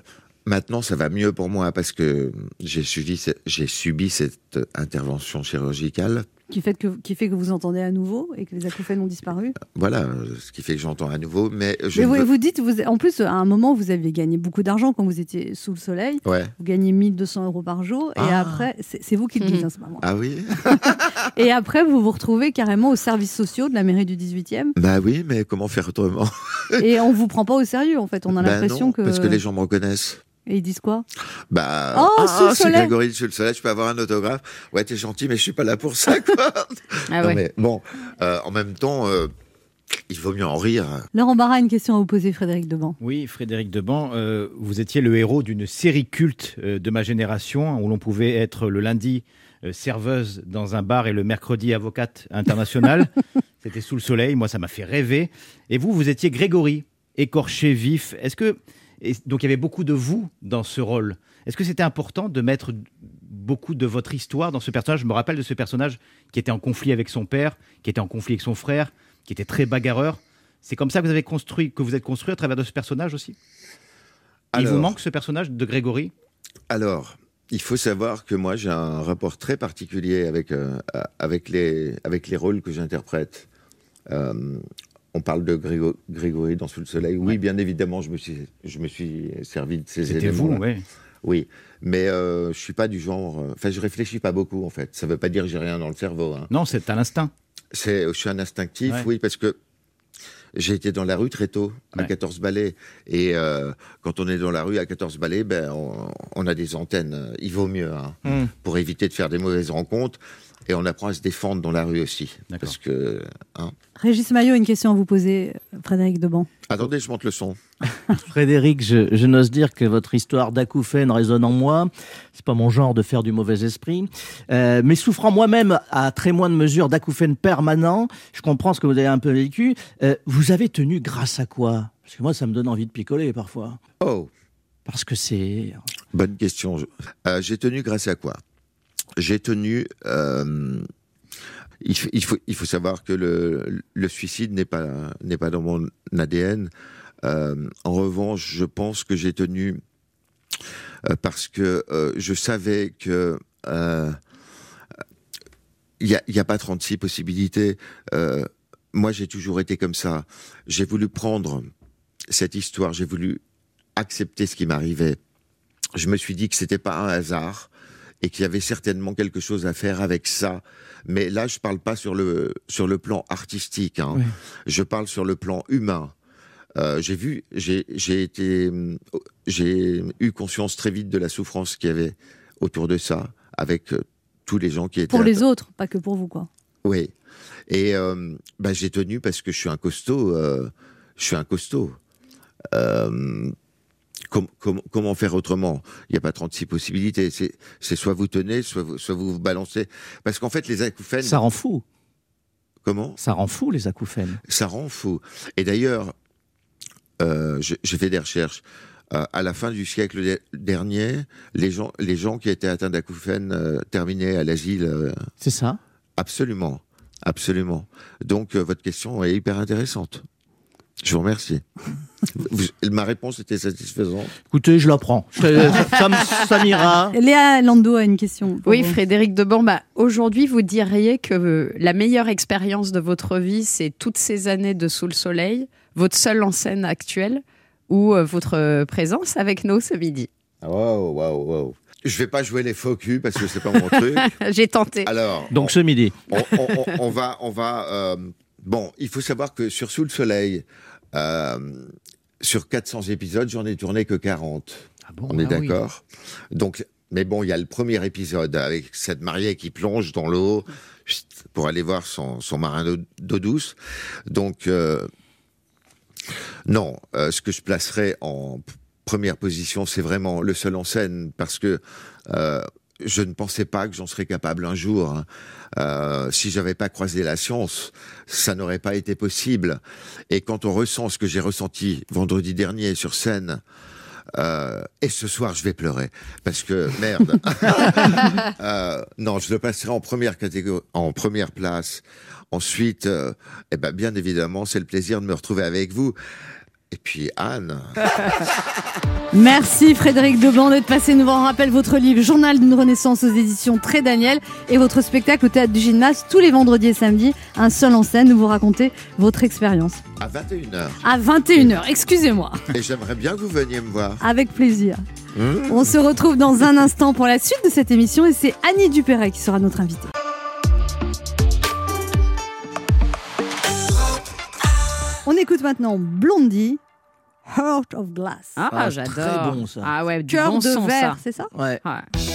maintenant, ça va mieux pour moi parce que j'ai ce- subi cette intervention chirurgicale. Qui, fait que, qui fait que vous entendez à nouveau et que les acouphènes ont disparu? Voilà, ce qui fait que j'entends à nouveau. Mais je Mais ne vous, veux- vous dites, vous, en plus, à un moment, vous aviez gagné beaucoup d'argent quand vous étiez sous le soleil. Ouais. Vous gagnez 1200 euros par jour. Et Ah. après, c'est vous qui le dites, hein, c'est pas moi. Ah oui [LAUGHS] Et après, vous vous retrouvez carrément aux services sociaux de la mairie du 18e. Bah oui, mais comment faire autrement? Et on vous prend pas au sérieux, en fait. On a Bah l'impression que. Parce que les gens me reconnaissent. Et ils disent quoi? Bah, Oh, sous le c'est soleil. Grégory sur le soleil, je peux avoir un autographe. Ouais, t'es gentil, mais je suis pas là pour ça, quoi. [LAUGHS] Ah Non, ouais. mais bon, euh, en même temps, euh, il vaut mieux en rire. Laurent Barra a une question à vous poser, Frédéric Deban. Oui, Frédéric Deban, euh, vous étiez le héros d'une série culte euh, de ma génération où l'on pouvait être le lundi euh, serveuse dans un bar et le mercredi avocate internationale. [LAUGHS] C'était sous le soleil, moi ça m'a fait rêver. Et vous, vous étiez Grégory, écorché vif. Est-ce que et donc il y avait beaucoup de vous dans ce rôle. Est-ce que c'était important de mettre beaucoup de votre histoire dans ce personnage? Je me rappelle de ce personnage qui était en conflit avec son père, qui était en conflit avec son frère, qui était très bagarreur. C'est comme ça que vous avez construit, que vous êtes construit à travers de ce personnage aussi? Il vous manque ce personnage de Grégory? Alors, il faut savoir que moi, j'ai un rapport très particulier avec, euh, avec, les, avec les rôles que j'interprète. Euh, on parle de Grégo- Grégory dans Sous le Soleil. Oui, bien évidemment, je me suis, je me suis servi de ces C'était vous, éléments. oui. Oui, mais euh, je suis pas du genre. euh, Enfin, je réfléchis pas beaucoup en fait. Ça veut pas dire que j'ai rien dans le cerveau. hein. Non, c'est à l'instinct. C'est, je suis un instinctif, Ouais. oui, parce que j'ai été dans la rue très tôt, à Ouais. 14 balais. Et euh, quand on est dans la rue à 14 balais, ben, on, on a des antennes. Il vaut mieux, hein, Hmm. pour éviter de faire des mauvaises rencontres. Et on apprend à se défendre dans la rue aussi. Parce que. hein. Régis Maillot, une question à vous poser, Frédéric Deban. Attendez, je monte le son. [LAUGHS] Frédéric, je, je n'ose dire que votre histoire d'acouphène résonne en moi. C'est pas mon genre de faire du mauvais esprit. Euh, mais souffrant moi-même à très moindre mesure d'acouphène permanent, je comprends ce que vous avez un peu vécu. Euh, vous avez tenu grâce à quoi? Parce que moi, ça me donne envie de picoler parfois. Oh, Parce que c'est... bonne question. Euh, j'ai tenu grâce à quoi? J'ai tenu. euh, il, faut, savoir que le, suicide n'est pas, n'est pas dans mon ADN. Euh, en revanche, je pense que j'ai tenu euh, parce que je savais que il n'y a, a pas 36 possibilités. Moi, j'ai toujours été comme ça. J'ai voulu prendre cette histoire, j'ai voulu accepter ce qui m'arrivait. Je me suis dit que c'était pas un hasard et qu'il y avait certainement quelque chose à faire avec ça. Mais là, je parle pas sur le sur le plan artistique. Hein. Oui. Je parle sur le plan humain. Euh, j'ai vu, j'ai été, j'ai eu conscience très vite de la souffrance qu'il y avait autour de ça, avec euh, tous les gens qui étaient Pour les autres, pas que pour vous, quoi. Oui. Et euh, bah, j'ai tenu parce que je suis un costaud. euh, je suis un costaud. Com- com- comment faire autrement? Il n'y a pas 36 possibilités. C'est soit vous tenez, soit vous, soit vous vous balancez. Parce qu'en fait, les acouphènes. Ça rend fou. Comment? Ça rend fou, les acouphènes. Ça rend fou. Et d'ailleurs, euh, j'ai fait des recherches. Euh, à la fin du siècle de- dernier, les gens, les gens qui étaient atteints d'acouphènes euh, terminaient à l'asile. C'est ça? Absolument, absolument. Donc votre question est hyper intéressante. Je vous remercie. Ma réponse était satisfaisante. Écoutez, je la prends. Je- ça ça m'ira. Léa Lando a une question. Oui, vous. Frédéric Deban, bah, aujourd'hui, vous diriez que euh, la meilleure expérience de votre vie, c'est toutes ces années de Sous le Soleil, votre seule en scène actuelle ou euh, votre euh, présence avec nous ce midi? Waouh, waouh, waouh. Je vais pas jouer les faux culs parce que c'est pas mon truc. [LAUGHS] J'ai tenté. Alors, Donc ce midi. on, on- on- on va, on va. euh, bon, il faut savoir que sur Sous le Soleil, sur 400 épisodes, j'en ai tourné que 40. Ah bon On est Ah oui. d'accord? Donc, mais bon, il y a le premier épisode avec cette mariée qui plonge dans l'eau pour aller voir son, son marin d'eau- douce. Donc, euh, non, euh, ce que je placerais en première position, c'est vraiment le seul en scène parce que euh, je ne pensais pas que j'en serais capable un jour. hein. Euh, si j'avais pas croisé la science, ça n'aurait pas été possible. Et quand on ressent ce que j'ai ressenti vendredi dernier sur scène, euh, et ce soir, je vais pleurer parce que merde. [LAUGHS] Euh, non, je le passerai en première catégorie, en première place. Ensuite, euh, eh ben, bien évidemment, c'est le plaisir de me retrouver avec vous. Et puis Anne. [LAUGHS] Merci Frédéric Deban d'être passé nous voir. On rappelle votre livre Journal d'une renaissance aux éditions Très Daniel et votre spectacle au théâtre du Gymnase tous les vendredis et samedis, un seul en scène où vous racontez votre expérience. À 21h. À 21h, excusez-moi, Et j'aimerais bien que vous veniez me voir. avec plaisir. Mmh. On se retrouve dans un instant pour la suite de cette émission et c'est Annie Dupéret qui sera notre invitée. Écoute maintenant Blondie, Heart of Glass. Ah, Ah, j'adore. très bon, ça. Ah ouais, du Cœur bon de son, verre, ça. c'est ça? Ouais. Ouais.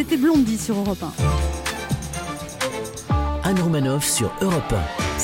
C'était Blondie sur Europe 1. Anne Romanoff sur Europe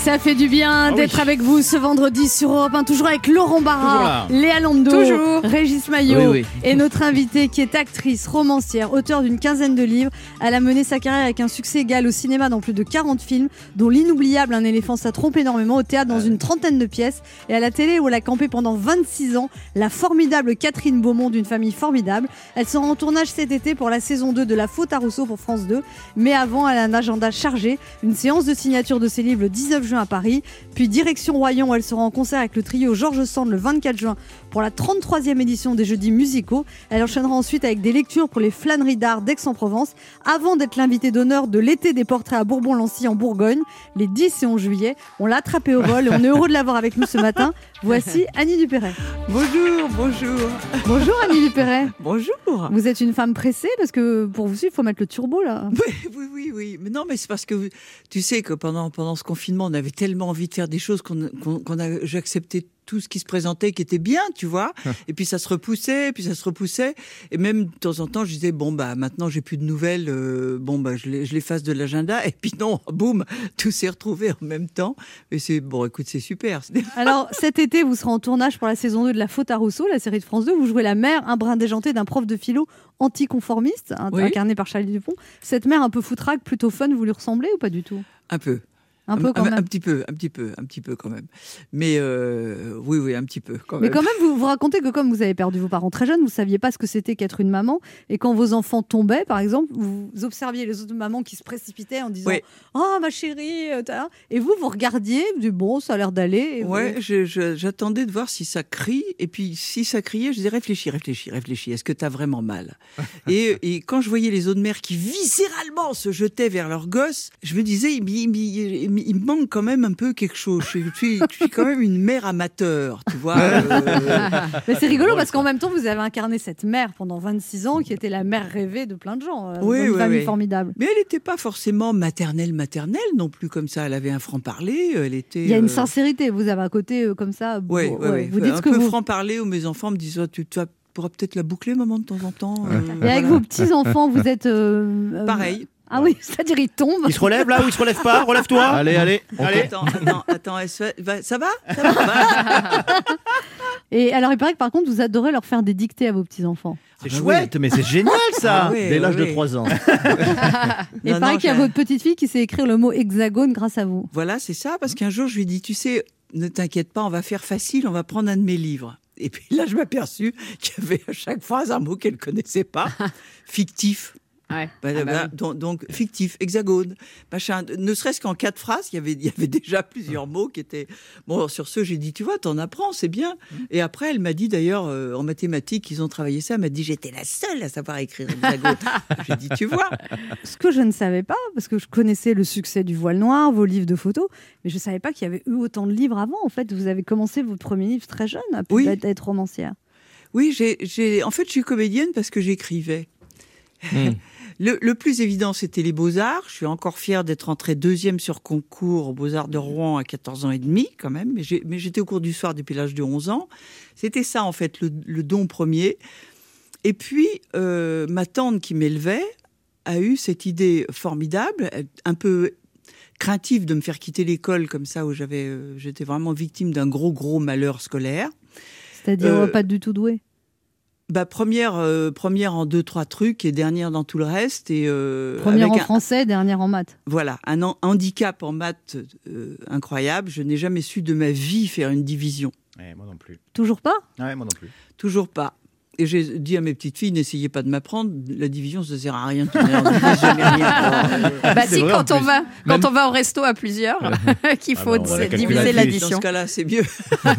Ça fait du bien d'être avec vous ce vendredi sur Europe 1, toujours avec Laurent Barra, Léa Lando, Toujours. Régis Maillot Oui, oui. et notre invitée qui est actrice, romancière, auteure d'une quinzaine de livres. Elle a mené sa carrière avec un succès égal au cinéma dans plus de 40 films, dont l'inoubliable Un éléphant ça trompe énormément, au théâtre dans une trentaine de pièces et à la télé où elle a campé pendant 26 ans la formidable Catherine Beaumont d'une famille formidable. Elle sera en tournage cet été pour la saison 2 de La Faute à Rousseau pour France 2, mais avant elle a un agenda chargé, une séance de signature de ses livres le 19 juin à Paris, puis direction Royan où elle sera en concert avec le trio Georges Sand le 24 juin pour la 33e édition des Jeudis musicaux. Elle enchaînera ensuite avec des lectures pour les flâneries d'art d'Aix-en-Provence avant d'être l'invitée d'honneur de l'été des portraits à Bourbon-Lancy en Bourgogne les 10 et 11 juillet. On l'a attrapée au vol et on est heureux de l'avoir avec nous ce matin. Voici Annie Dupéret. Bonjour, bonjour. Bonjour Annie Dupéret. Bonjour. Vous êtes une femme pressée parce que pour vous suivre, il faut mettre le turbo là. [LAUGHS] Oui, oui, oui, oui. Mais non, mais c'est parce que tu sais que pendant, pendant ce confinement, on avait tellement envie de faire des choses qu'on qu'on a, j'acceptais tout ce qui se présentait qui était bien, tu vois. Et puis ça se repoussait, puis ça se repoussait. Et même de temps en temps, je disais, bon, bah maintenant j'ai plus de nouvelles, euh, bon, bah je les- je de l'agenda. Et puis non, [LAUGHS] boum, tout s'est retrouvé en même temps. Et c'est, bon, écoute, c'est super. [LAUGHS] Alors cet été, vous serez en tournage pour la saison 2 de La Faute à Rousseau, la série de France 2. Vous jouez la mère, un brin déjanté d'un prof de philo anticonformiste, Oui. incarné par Charlie Dupont. Cette mère un peu foutraque, plutôt fun, vous lui ressemblez ou pas du tout? Un peu. Un peu quand un, même. petit peu, un petit peu, un petit peu quand même. Mais euh, oui, oui, un petit peu quand Mais même. quand même, vous vous racontez que comme vous avez perdu vos parents très jeunes, vous saviez pas ce que c'était qu'être une maman. Et quand vos enfants tombaient, par exemple, vous observiez les autres mamans qui se précipitaient en disant Oui. Oh ma chérie euh, Et vous, vous regardiez, du bon, ça a l'air d'aller. vous- Ouais, j'attendais de voir si ça crie, et puis si ça criait, je disais réfléchis, réfléchis, réfléchis, est-ce que tu as vraiment mal? Et, et quand je voyais les autres mères qui viscéralement se jetaient vers leurs gosses, je me disais, il, il- il- il- me manque quand même un peu quelque chose. Je suis, je suis- quand même une mère amateur, tu vois. euh, [LAUGHS] Mais c'est rigolo parce qu'en même temps, vous avez incarné cette mère pendant 26 ans qui était la mère rêvée de plein de gens. euh, Oui, une oui, famille oui. formidable. Mais elle n'était pas forcément maternelle, maternelle non plus comme ça. Elle avait un franc-parler, elle était... Il y a une euh, sincérité, vous avez un côté euh, comme ça. Ouais, bon, ouais, ouais. Vous dites un que peu vous. franc-parler où mes enfants me disent, Oh, tu, vas- pourras peut-être la boucler, maman, de temps en temps. euh, Et avec vos petits-enfants, vous êtes. euh, euh, Pareil. Ah oui, [LAUGHS] c'est-à-dire ils tombent. Il se relève là ou il se relève pas? Relève-toi [LAUGHS] Allez, allez. Allez. Attends, attends, va- ça va, Ça va? [LAUGHS] Et alors, il paraît que par contre, vous adorez leur faire des dictées à vos petits-enfants. C'est Ah bah chouette, mais c'est génial ça Ah ouais, Dès l'âge ouais, de ouais. 3 ans. Et il Non, paraît non, qu'il y a votre petite fille qui sait écrire le mot hexagone grâce à vous. Voilà, c'est ça, parce qu'un jour, je lui ai dit, tu sais, ne t'inquiète pas, on va faire facile, on va prendre un de mes livres. Et puis là, je m'aperçus qu'il y avait à chaque phrase un mot qu'elle ne connaissait pas, fictif. Ouais. Bah, Ah bah bah, oui. donc, donc, fictif, hexagone, machin. Ne serait-ce qu'en quatre phrases, il y avait, il y avait [LAUGHS] déjà plusieurs mots qui étaient. Bon, sur ce, j'ai dit, tu vois, t'en apprends, c'est bien. Et après, elle m'a dit d'ailleurs, euh, en mathématiques, ils ont travaillé ça. Elle m'a dit, j'étais la seule à savoir écrire hexagone. [LAUGHS] j'ai dit, tu vois. Ce que je ne savais pas, parce que je connaissais le succès du voile noir, vos livres de photos, mais je ne savais pas qu'il y avait eu autant de livres avant. En fait, vous avez commencé votre premier livre très jeune, à Oui. être, être romancière. Oui, j'ai, j'ai- en fait, je suis comédienne parce que j'écrivais. Hmm. [LAUGHS] Le, le plus évident, c'était les beaux-arts. Je suis encore fière d'être entrée deuxième sur concours aux beaux-arts de Rouen à 14 ans et demi, quand même. Mais, j'étais au cours du soir depuis l'âge de 11 ans. C'était ça, en fait, le, le don premier. Et puis, euh, ma tante qui m'élevait a eu cette idée formidable, un peu craintive de me faire quitter l'école comme ça, où j'avais, euh, j'étais vraiment victime d'un gros, gros malheur scolaire. C'est-à-dire euh, pas du tout doué. Bah, première, euh, première en deux, trois trucs et dernière dans tout le reste. Et, euh, Première en un- français, dernière en maths. Voilà, un an- handicap en maths euh, incroyable. Je n'ai jamais su de ma vie faire une division. Ouais, Moi non plus. Toujours pas? Ouais, moi non plus. Toujours pas. Et j'ai dit à mes petites filles, n'essayez pas de m'apprendre, la division, ça sert à rien. [LAUGHS] Bah C'est si, vrai, quand on va, Même- quand on va au resto à plusieurs, [LAUGHS] qu'il Ah faut bah, la diviser calculatrice. Dans l'addition. ce cas-là, c'est mieux.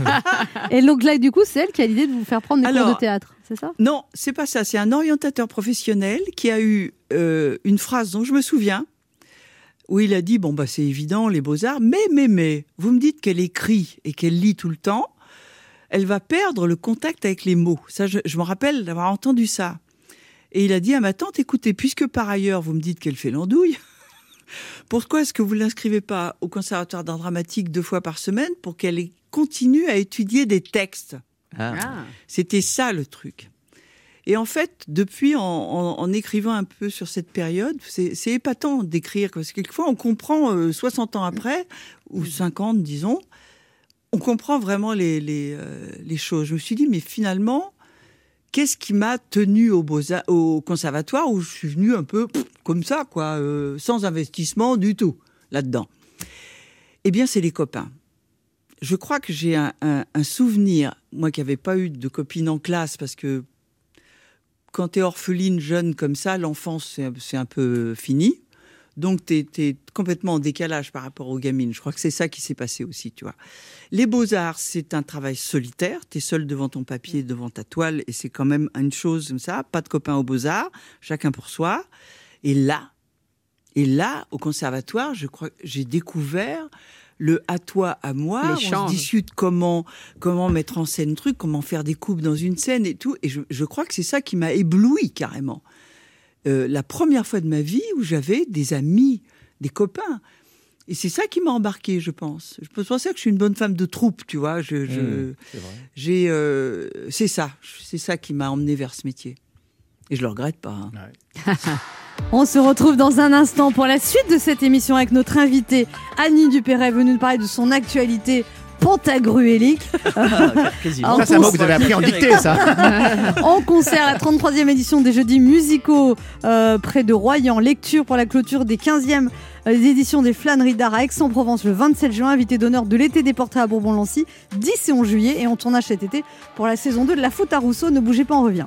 [LAUGHS] Et donc là, du coup, c'est elle qui a l'idée de vous faire prendre des cours Alors- de théâtre, Non, c'est pas ça. C'est un orientateur professionnel qui a eu euh, une phrase dont je me souviens, où il a dit bon bah c'est évident les beaux arts, mais mais mais vous me dites qu'elle écrit et qu'elle lit tout le temps, elle va perdre le contact avec les mots. Ça, je, je me rappelle d'avoir entendu ça. Et il a dit à ma tante écoutez, puisque par ailleurs vous me dites qu'elle fait l'andouille. [LAUGHS] Pourquoi est-ce que vous l'inscrivez pas au conservatoire d'art dramatique deux fois par semaine pour qu'elle continue à étudier des textes? Ah. Ah. c'était ça le truc. Et en fait, depuis, en, en- en écrivant un peu sur cette période, c'est épatant d'écrire, parce que quelquefois, on comprend euh, 60 ans après, ou 50, disons, on comprend vraiment les, les, euh, les choses. Je me suis dit, mais finalement, qu'est-ce qui m'a tenu au, Beaux au conservatoire où je suis venu un peu pff, comme ça, quoi, euh, sans investissement du tout là-dedans? Eh bien, c'est les copains. Je crois que j'ai un, souvenir, moi qui n'avais pas eu de copine en classe, parce que quand tu es orpheline jeune comme ça, l'enfance, c'est- un peu fini. Donc, tu es, complètement en décalage par rapport aux gamines. Je crois que c'est ça qui s'est passé aussi, tu vois. Les beaux-arts, c'est un travail solitaire. Tu es seul devant ton papier, devant ta toile, et c'est quand même une chose comme ça. Pas de copains aux beaux-arts, chacun pour soi. Et là, et là, au conservatoire, je crois j'ai découvert le à toi, à moi. On se discute comment, comment mettre en scène truc, comment faire des coupes dans une scène et tout. Et je, je crois que c'est ça qui m'a ébloui carrément. Euh, la première fois de ma vie où j'avais des amis, des copains. Et c'est ça qui m'a embarqué, je pense. Je peux penser que je suis une bonne femme de troupe, tu vois. Je, je- Mmh, c'est vrai. j'ai, euh, c'est ça, c'est ça qui m'a emmené vers ce métier. Et je le regrette pas. hein. [LAUGHS] On se retrouve dans un instant pour la suite de cette émission avec notre invitée Annie Dupéret, venue nous parler de son actualité pantagruélique. [LAUGHS] Alors, Ça, c'est un mot que vous avez appris en dictée, ça. [LAUGHS] en concert la 33e édition des Jeudis musicaux euh, près de Royan. Lecture pour la clôture des 15e euh, éditions des Flâneries d'Art à Aix-en-Provence le 27 juin. Invité d'honneur de l'été des portraits à Bourbon-Lancy, 10 et 11 juillet. Et on tournage cet été pour la saison 2 de La Faute à Rousseau. Ne bougez pas, on revient.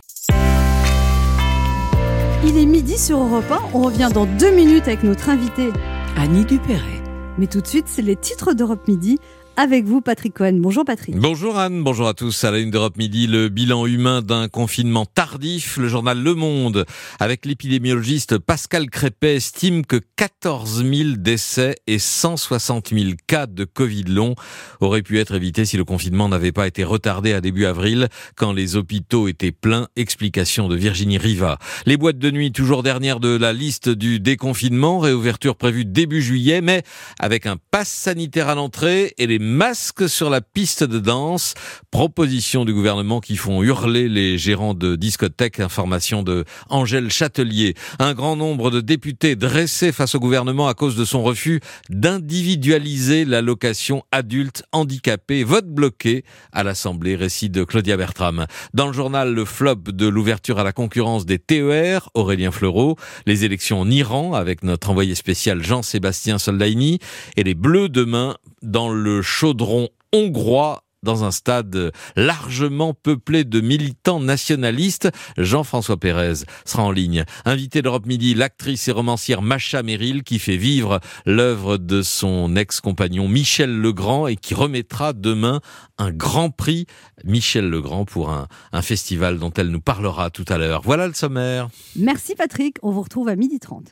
Il est midi sur Europe 1. On revient dans deux minutes avec notre invité. Annie Dupéret. Mais tout de suite, c'est les titres d'Europe Midi. Avec vous, Patrick Cohen. Bonjour, Patrick. Bonjour Anne, bonjour à tous. À la une d'Europe Midi, le bilan humain d'un confinement tardif. Le journal Le Monde, avec l'épidémiologiste Pascal Crépet, estime que 14 000 décès et 160 000 cas de Covid long auraient pu être évités si le confinement n'avait pas été retardé à début avril, quand les hôpitaux étaient pleins. Explication de Virginie Riva. Les boîtes de nuit, toujours dernière de la liste du déconfinement, réouverture prévue début juillet, mais avec un pass sanitaire à l'entrée et les masques sur la piste de danse. Proposition du gouvernement qui font hurler les gérants de discothèques. Information de Angèle Châtelier. Un grand nombre de députés dressés face au gouvernement à cause de son refus d'individualiser l'allocation adulte handicapé. Vote bloqué à l'Assemblée. Récit de Claudia Bertram. Dans le journal, le flop de l'ouverture à la concurrence des TER, Aurélien Fleureau. Les élections en Iran avec notre envoyé spécial Jean-Sébastien Soldaini. Et les Bleus demain dans le chaudron hongrois dans un stade largement peuplé de militants nationalistes. Jean-François Pérez sera en ligne. Invité d'Europe Midi, l'actrice et romancière Macha Merrill qui fait vivre l'œuvre de son ex-compagnon Michel Legrand et qui remettra demain un grand prix Michel Legrand pour un, un festival dont elle nous parlera tout à l'heure. Voilà le sommaire. Merci, Patrick. On vous retrouve à 12h30.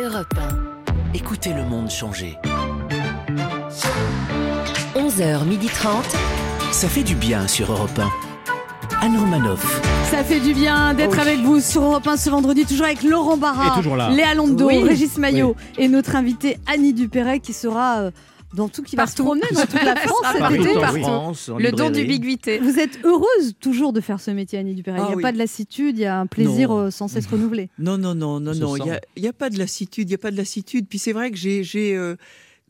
Europe 1. Écoutez le monde changer. 11h30. Ça fait du bien sur Europe 1. Anne Romanoff. Ça fait du bien d'être avec vous sur Europe 1 ce vendredi, toujours avec Laurent Barra. Léa Londo, Oui. Régis Maillot et notre invité Annie Dupéret qui sera euh, dans tout, qui va se Partout. promener dans toute la [LAUGHS] France cet Paris, été. en partout. France, Le don d'ubiquité. Vous êtes heureuse toujours de faire ce métier, Annie Dupéret. Ah il n'y a oui. pas de lassitude, il y a un plaisir Non. euh, sans cesse renouvelé. Non, non, non, non, non. Il n'y a, a pas de lassitude. Il n'y a pas de lassitude. Puis c'est vrai que j'ai, j'ai, euh,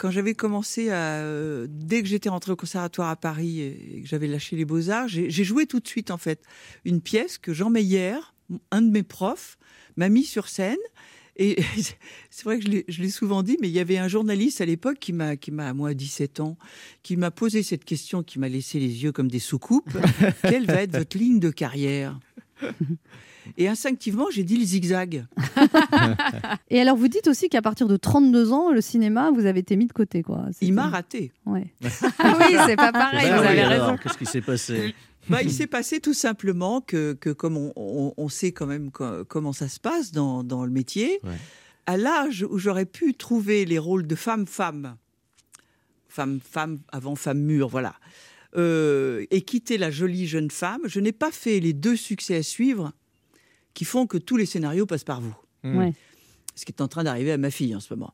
quand j'avais commencé à, euh, dès que j'étais rentrée au conservatoire à Paris et que j'avais lâché les beaux arts, j'ai, joué tout de suite en fait une pièce que Jean Meyer, un de mes profs, m'a mis sur scène. Et [LAUGHS] c'est vrai que je l'ai, je l'ai souvent dit, mais il y avait un journaliste à l'époque qui m'a, qui m'a, moi, 17 ans, qui m'a posé cette question, qui m'a laissé les yeux comme des soucoupes. [LAUGHS] Quelle va être votre ligne de carrière? Et instinctivement, j'ai dit le zigzag. [LAUGHS] Et alors, vous dites aussi qu'à partir de 32 ans, le cinéma, vous avez été mis de côté. Quoi. Il m'a raté. Ouais. [LAUGHS] Ah oui, c'est pas pareil, Ben vous oui, avez alors, raison. Qu'est-ce qui s'est passé [LAUGHS] Bah, il s'est passé tout simplement que, que comme on, on- on sait quand même co- comment ça se passe dans, dans le métier, Ouais. à l'âge où j'aurais pu trouver les rôles de femme-femme, femme-femme avant femme mûre, voilà, euh, et quitter la jolie jeune femme, je n'ai pas fait les deux succès à suivre qui font que tous les scénarios passent par vous. Ouais. Ce qui est en train d'arriver à ma fille en ce moment.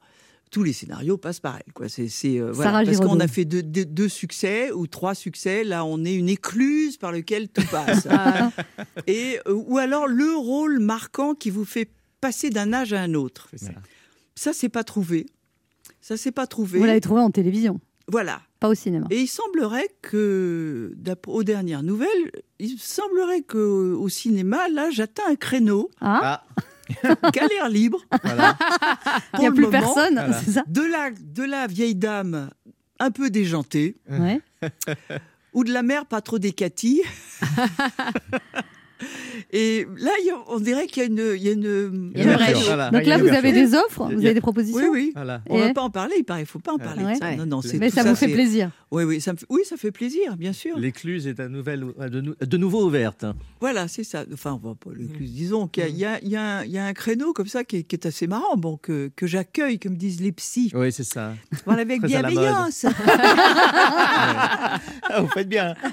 tous les scénarios passent par elle. Quoi. C'est, c'est, euh, parce qu'on a fait deux, deux- deux succès ou trois succès. Là, on est une écluse par lequel tout passe. [LAUGHS] Ah. [LAUGHS] Et, euh, ou alors le rôle marquant qui vous fait passer d'un âge à un autre. Ça, c'est pas trouvé. Ça, c'est pas trouvé. Vous l'avez trouvé en télévision, Voilà. Pas au cinéma. Et il semblerait que, d'après- aux dernières nouvelles, il semblerait que au cinéma, là, j'atteins un créneau Ah, [LAUGHS] qui a l'air libre. Voilà. [LAUGHS] il n'y a plus moment, personne, Voilà. c'est ça? De la, de la vieille dame un peu déjantée, Ouais. ou de la mère pas trop décatie. [LAUGHS] Et là, il y a- on dirait qu'il y a une... Il y a une, Il y a une brèche. Voilà. Donc là, vous avez des offres, vous avez des propositions Oui, oui. Voilà. On ne va pas en parler, il paraît, il faut pas en parler. Ouais. de ça. Non, non, Mais ça vous fait plaisir. Oui, oui, ça me oui, ça fait plaisir, bien sûr. L'écluse est à nouvelle, de, nou- de nouveau ouverte. Voilà, c'est ça. Enfin, on va pas l'écluse, disons qu'il y a, il y a- il y a un- créneau comme ça qui est, qui est assez marrant, bon, que, que j'accueille, comme disent les psys. Oui, c'est ça. Voilà, avec bienveillance. [LAUGHS] Ah, vous faites bien. [LAUGHS]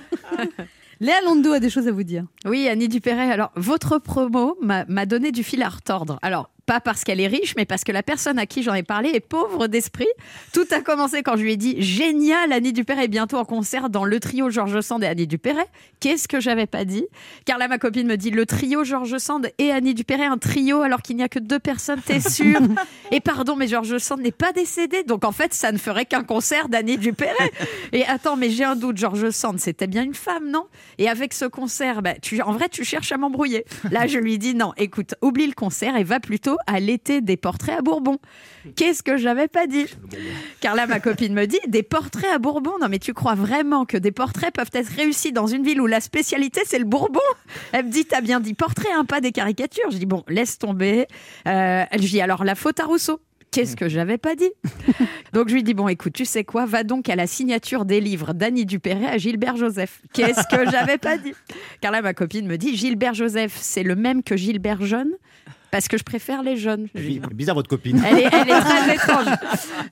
Léa Londo a des choses à vous dire. Oui, Annie Dupéret. Alors, votre promo m'a donné du fil à retordre. Alors, pas parce qu'elle est riche, mais parce que la personne à qui j'en ai parlé est pauvre d'esprit. Tout a commencé quand je lui ai dit Génial, Annie Dupéret est bientôt en concert dans le trio Georges Sand et Annie Dupéret. Qu'est-ce que j'avais pas dit? Car là, ma copine me dit Le trio Georges Sand et Annie Dupéret, un trio alors qu'il n'y a que deux personnes, t'es sûre? [LAUGHS] Et pardon, mais Georges Sand n'est pas décédé, donc en fait, ça ne ferait qu'un concert d'Annie Dupéret. Et attends, mais j'ai un doute, Georges Sand, c'était bien une femme, non? Et avec ce concert, bah, tu, en vrai, tu cherches à m'embrouiller. Là, je lui dis non, écoute, oublie le concert et va plutôt à l'été des portraits à Bourbon. Qu'est-ce que j'avais pas dit Car là, ma copine me dit des portraits à Bourbon. Non, mais tu crois vraiment que des portraits peuvent être réussis dans une ville où la spécialité c'est le Bourbon Elle me dit t'as bien dit portrait, hein, pas des caricatures. Je dis bon, laisse tomber. Euh, elle dit alors la faute à Rousseau. Qu'est-ce que j'avais pas dit Donc je lui dis bon écoute tu sais quoi va donc à la signature des livres d'Annie Dupéret à Gilbert Joseph. Qu'est-ce que j'avais pas dit Car là ma copine me dit Gilbert Joseph c'est le même que Gilbert Jeune parce que je préfère les jeunes. Bizarre votre copine. elle est, elle est [LAUGHS] très étrange.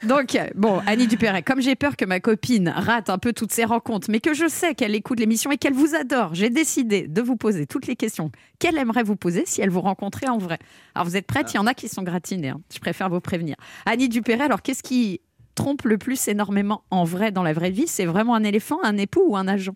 Donc, bon, Annie Dupéret, comme j'ai peur que ma copine rate un peu toutes ses rencontres, mais que je sais qu'elle écoute l'émission et qu'elle vous adore, j'ai décidé de vous poser toutes les questions qu'elle aimerait vous poser si elle vous rencontrait en vrai. Alors, vous êtes prêtes Il y en a qui sont gratinés. hein. Je préfère vous prévenir. Annie Dupéret, alors, qu'est-ce qui trompe le plus énormément en vrai dans la vraie vie? C'est vraiment un éléphant, un époux ou un agent?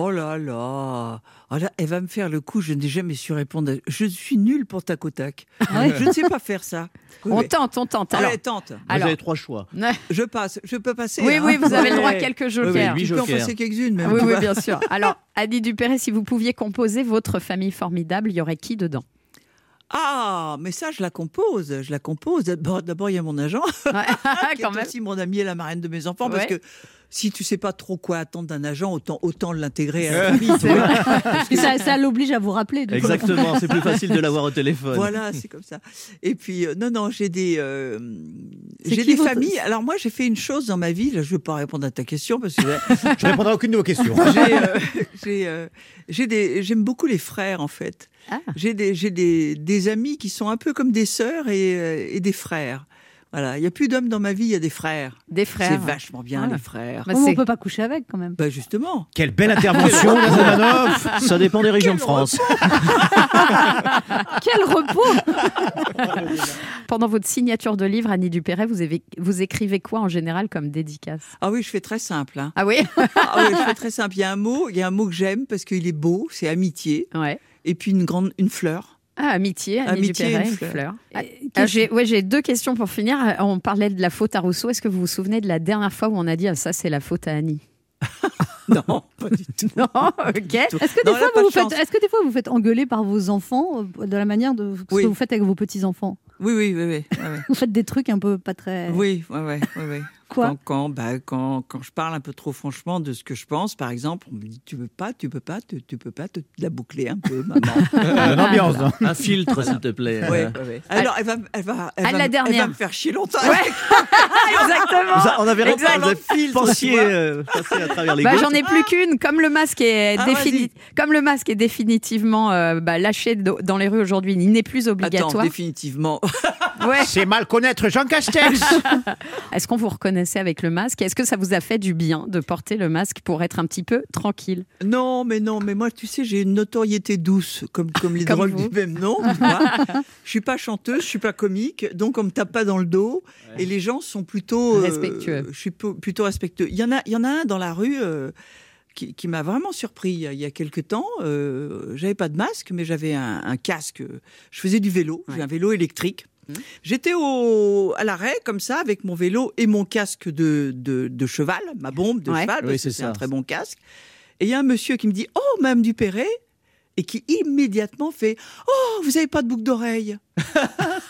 Oh là là. Oh là, Elle va me faire le coup, je n'ai jamais su répondre. à- Je suis nulle pour tac au tac. ouais Je ne sais pas faire ça. Oui, On oui. tente, on tente. Allez, Alors, tente. Vous Alors- avez trois choix. Je passe. Je peux passer. oui, hein oui, vous avez le droit à quelques Oui, oui, jokers. huit Tu peux en passer quelques-unes, même. Oui, oui, [LAUGHS] bien sûr. Alors, Annie Dupéret, si vous pouviez composer votre famille formidable, il y aurait qui dedans? Ah, mais ça, je la compose. Je la compose. D'abord, il y a mon agent, Ouais, [LAUGHS] qui Quand est même. aussi mon ami et la marraine de mes enfants, parce que si tu sais pas trop quoi attendre d'un agent, autant, autant l'intégrer à la. Et ça, ça l'oblige à vous rappeler. du. Exactement, c'est plus facile de l'avoir au téléphone. Voilà, c'est comme ça. Et puis, euh, non, non, j'ai des, euh, j'ai des familles. Alors moi, j'ai fait une chose dans ma vie. Là, je ne vais pas répondre à ta question parce que [LAUGHS] Je répondrai à aucune de vos questions. [LAUGHS] j'ai, euh, j'ai, euh, j'ai des, j'aime beaucoup les frères en fait. Ah. J'ai des, j'ai des, des amis qui sont un peu comme des sœurs et, et des frères. Voilà, il n'y a plus d'hommes dans ma vie, il y a des frères. Des frères. C'est vachement bien Ah. les frères. Bah, on peut pas coucher avec quand même. Bah justement. Quelle belle intervention, [LAUGHS] Romanov. Ça dépend des régions de France. [LAUGHS] Quel repos [LAUGHS] Pendant votre signature de livre, Annie Dupéret, vous, avez- vous écrivez quoi en général comme dédicace? Ah oui, je fais très simple. hein. Ah oui? Ah oui, je fais très simple. Il y a un mot, il y a un mot que j'aime parce qu'il est beau, c'est amitié. Ouais. Et puis une grande, une fleur. Ah, amitié, Annie Amitié, Dupéret, une une fleur. fleur. Ah, Ah, j'ai ouais, j'ai deux questions pour finir. On parlait de la faute à Rousseau. Est-ce que vous vous souvenez de la dernière fois où on a dit ah, ça, c'est la faute à Annie? [LAUGHS] Non, pas du tout. Non, ok. Est-ce que, des Non, fois, vous vous faites, est-ce que des fois vous faites engueuler par vos enfants euh, de la manière de ce Oui. que vous faites avec vos petits enfants Oui, oui, oui, oui. [LAUGHS] Vous faites des trucs un peu pas très. Oui, ouais, ouais, ouais. Quoi quand, quand, bah, quand, quand je parle un peu trop franchement de ce que je pense, par exemple, on me dit tu veux pas, tu peux pas, tu, tu peux pas te la boucler un peu, maman. [LAUGHS] Euh, L'ambiance. hein. Un filtre, s'il te plaît. Ouais, ouais, ouais. Alors elle va, elle va, elle va, la m- dernière. elle va me faire chier longtemps. Ouais. [LAUGHS] Exactement. vous a- on avait Exact. vous avez pensiez, euh, à travers les Bah, j'en ai plus qu'une. Comme le masque est, Ah, défini- comme le masque est définitivement euh, bah, lâché dans les rues aujourd'hui, il n'est plus Attends, obligatoire. définitivement. Ouais. C'est mal connaître Jean Castex. [LAUGHS] Est-ce qu'on vous reconnaît? Avec le masque. Est-ce que ça vous a fait du bien de porter le masque pour être un petit peu tranquille? Non, mais non, mais moi, tu sais, j'ai une notoriété douce, comme, comme les [LAUGHS] Comme drôles vous. du même nom. tu vois. je suis pas chanteuse, je suis pas comique, donc on me tape pas dans le dos. Et les gens sont plutôt euh, Respectueux. je suis plutôt respectueux. Il y en a, il y en a un dans la rue. euh, qui, qui m'a vraiment surpris il y a, quelques temps. Euh, j'avais pas de masque, mais j'avais un, un casque. Je faisais du vélo. J'ai un vélo électrique. Mmh. J'étais au, à l'arrêt, comme ça, avec mon vélo et mon casque de, de, de cheval, ma bombe de Ouais. cheval, Oui, c'est c'est un très bon casque. Et il y a un monsieur qui me dit Oh, Madame Dupéret et qui immédiatement fait Oh, vous avez pas de boucle d'oreille [LAUGHS]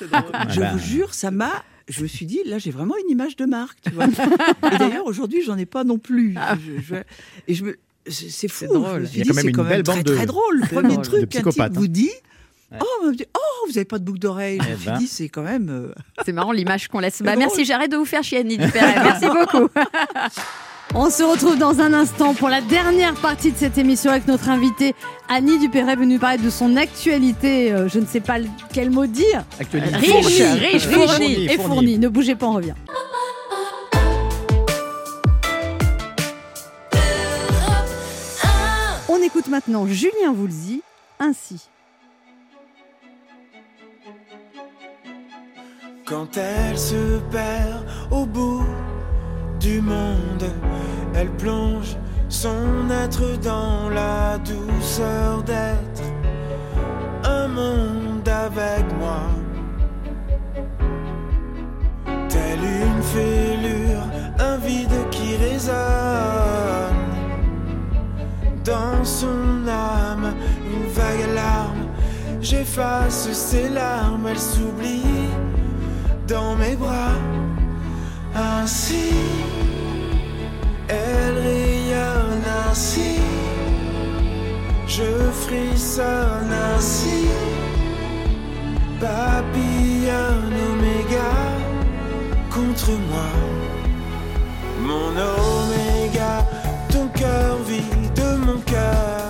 Je bah. vous jure, ça m'a. Je me suis dit, là, j'ai vraiment une image de marque, tu vois. [LAUGHS] et d'ailleurs, aujourd'hui, j'en ai pas non plus. Je- je- et je me. C'est c'est fou. drôle. Je y a dit, quand même c'est une quand belle même très, bande de- très drôle. Le C'est premier drôle. truc qu'un type psychopathes, vous dit. Ouais. Oh, me dit, oh, vous avez pas de boucle d'oreille. Je Eh me suis ben. dit, c'est quand même. euh, [LAUGHS] C'est marrant l'image qu'on laisse. Bah, merci, j'arrête de vous faire chier, Annie Dupéret. [LAUGHS] Merci beaucoup. On se retrouve dans un instant pour la dernière partie de cette émission avec notre invitée Annie Dupéret venue parler de son actualité, euh, je ne sais pas quel mot dire, Actualité. Riche, Fournie. riche, Riche fournie, et fournie. fournie. Ne bougez pas, on revient. On écoute maintenant Julien Voulzy, ainsi. Quand elle se perd au bout du monde, elle plonge son être dans la douceur d'être un monde avec moi. Telle une fêlure, un vide qui résonne dans son âme, une vague alarme. J'efface ses larmes, elle s'oublie dans mes bras. Ainsi, elle rayonne ainsi. Je frissonne ainsi. Papillonne oméga contre moi. Mon oméga, ton cœur vit de mon cœur.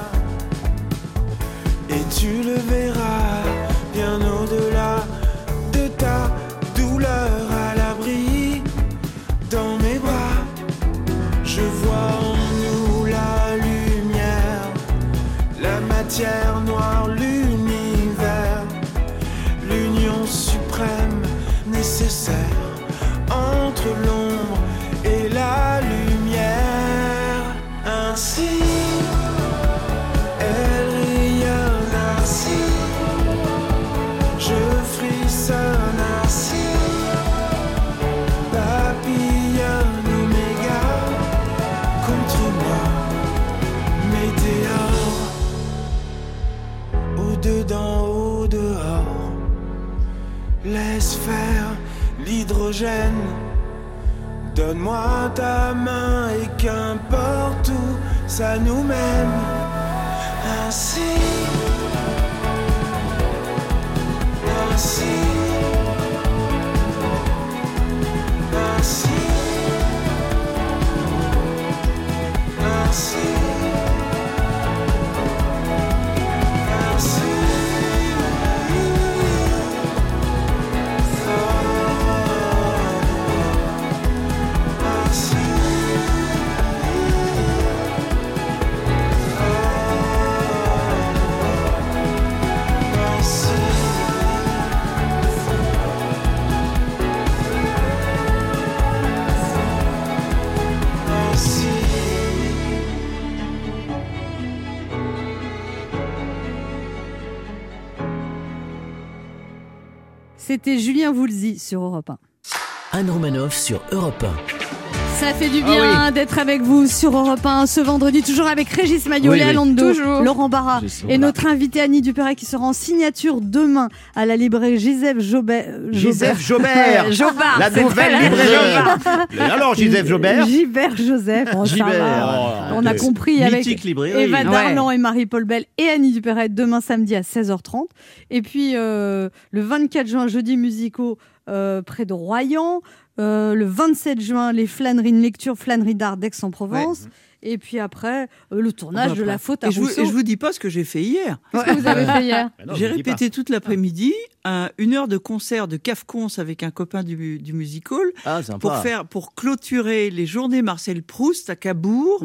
Et tu le tout. Donne-moi ta main et qu'importe où ça nous mène. Ainsi. Ainsi. C'était Julien Voulzy sur Europe 1. Anne Romanoff sur Europe Ça fait du bien d'être avec vous sur Europe 1 ce vendredi, toujours avec Régis Maillot, Oui. Laurent Barra et voilà. notre invité Annie Dupéret qui sera en signature demain à la librairie Gisèle Jobert. Gisèle Jobert. [LAUGHS] Jobard, La nouvelle librairie. [LAUGHS] Alors, Gisèle Jobert Gilbert Joseph. Oh, Gilbert. On a compris avec. Eva Ouais. Darlan et Marie-Paul Bell et Annie Dupéret demain samedi à 16h30. Et puis euh, le 24 juin, jeudi musicaux euh, près de Royan. Euh, le 27 juin, les flâneries, une lecture flânerie d'art d'Aix-en-Provence. Et puis après, euh, le tournage Bah, de la faute à et je, vous, et je vous dis pas ce que j'ai fait hier. [LAUGHS] Qu'est-ce que vous avez fait hier. Bah non, J'ai répété toute l'après-midi un- une heure de concert de Cafcons avec un copain du, du music hall Ah, sympa. pour faire pour clôturer les journées Marcel Proust à Cabourg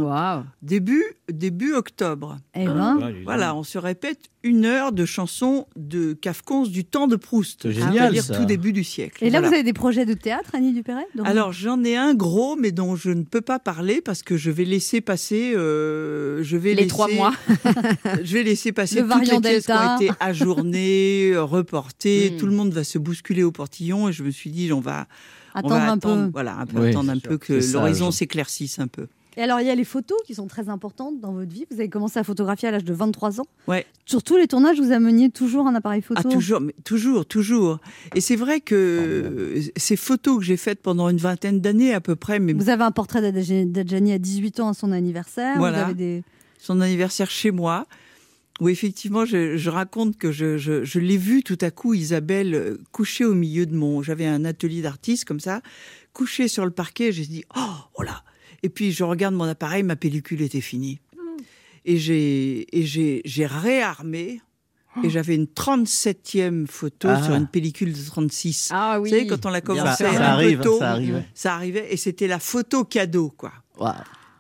début début octobre. Eh ben, Voilà, on se répète une heure de chansons de Cafcons du temps de Proust, génial, c'est-à-dire ça. tout début du siècle. Et là, Voilà. vous avez des projets de théâtre, Annie Dupéret Donc, Alors j'en ai un gros, mais dont je ne peux pas parler parce que je vais laisser passer. euh, je vais Les laisser- trois mois. [LAUGHS] je vais laisser passer Le toutes les pièces qui ont été ajournées, [LAUGHS] reportées. Mm. Tout le monde va se bousculer au portillon et je me suis dit, on va, on attendre va un attendre, peu. voilà, un peu Oui, attendre un peu que l'horizon s'éclaircisse un peu. Et alors, il y a les photos qui sont très importantes dans votre vie. Vous avez commencé à photographier à l'âge de 23 ans. Ouais. Sur tous les tournages, vous ameniez toujours un appareil photo. Ah, toujours, mais toujours, toujours. Et c'est vrai que euh, ces photos que j'ai faites pendant une vingtaine d'années à peu près, mais Vous avez un portrait d'Adja- d'Adjani à 18 ans à son anniversaire. Voilà. Vous avez des... son anniversaire chez moi, où effectivement je, je raconte que je, je, je l'ai vue tout à coup, Isabelle, euh, couchée au milieu de mon... J'avais un atelier d'artiste comme ça, couchée sur le parquet, j'ai dit, oh, oh là Et puis je regarde mon appareil, ma pellicule était finie. Et j'ai et j'ai j'ai réarmé. Et j'avais une 37e photo Ah. sur une pellicule de 36. Ah oui. Vous savez, quand on l'a Ça, commencé ça un peu arrive, tôt, ça arrive. ça arrivait, et c'était la photo cadeau, quoi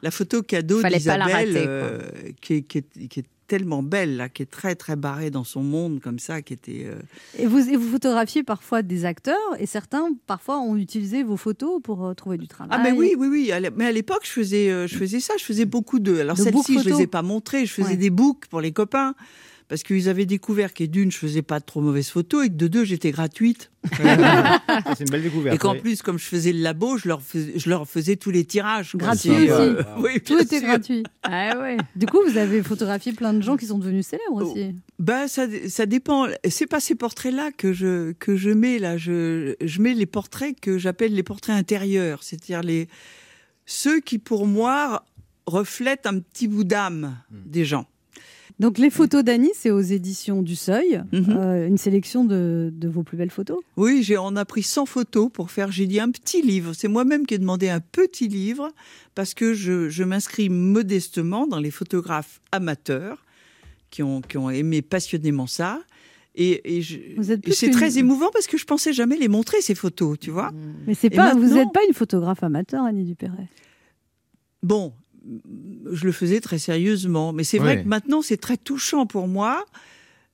la photo cadeau d'Isabelle, euh, qui, qui qui est tellement belle, là, qui est très très barrée dans son monde comme ça, qui était. euh, Et vous, et vous photographiez parfois des acteurs et certains, parfois, ont utilisé vos photos pour euh, trouver du travail. Ah mais oui oui oui. Mais à l'époque je faisais euh, je faisais ça, je faisais beaucoup de. Alors celle-ci je les ai pas montrées, je faisais Ouais. des books pour les copains. Parce qu'ils avaient découvert que d'une, je faisais pas de trop mauvaises photos et que de deux, j'étais gratuite. [LAUGHS] C'est une belle découverte. Et qu'en oui. plus, comme je faisais le labo, je leur faisais, je leur faisais tous les tirages. Gratuit aussi. oui, Tout était sûr. gratuit. Ah ouais. Du coup, vous avez photographié plein de gens qui sont devenus célèbres aussi. Ben, ça, ça dépend. C'est pas ces portraits-là que je, que je mets là. Je, je mets les portraits que j'appelle les portraits intérieurs. C'est-à-dire les, ceux qui, pour moi, reflètent un petit bout d'âme des gens. Donc, les photos d'Annie, c'est aux éditions du Seuil, Mhm. euh, une sélection de, de vos plus belles photos. Oui, j'ai, on a pris 100 photos pour faire, j'ai dit, un petit livre. C'est moi-même qui ai demandé un petit livre parce que je, je m'inscris modestement dans les photographes amateurs qui ont, qui ont aimé passionnément ça. Et, c'est très émouvant parce que je pensais jamais les montrer, ces photos, tu vois. Mais c'est pas, vous n'êtes pas une photographe amateur, Annie Dupéret. Bon, je le faisais très sérieusement, mais c'est vrai que maintenant c'est très touchant pour moi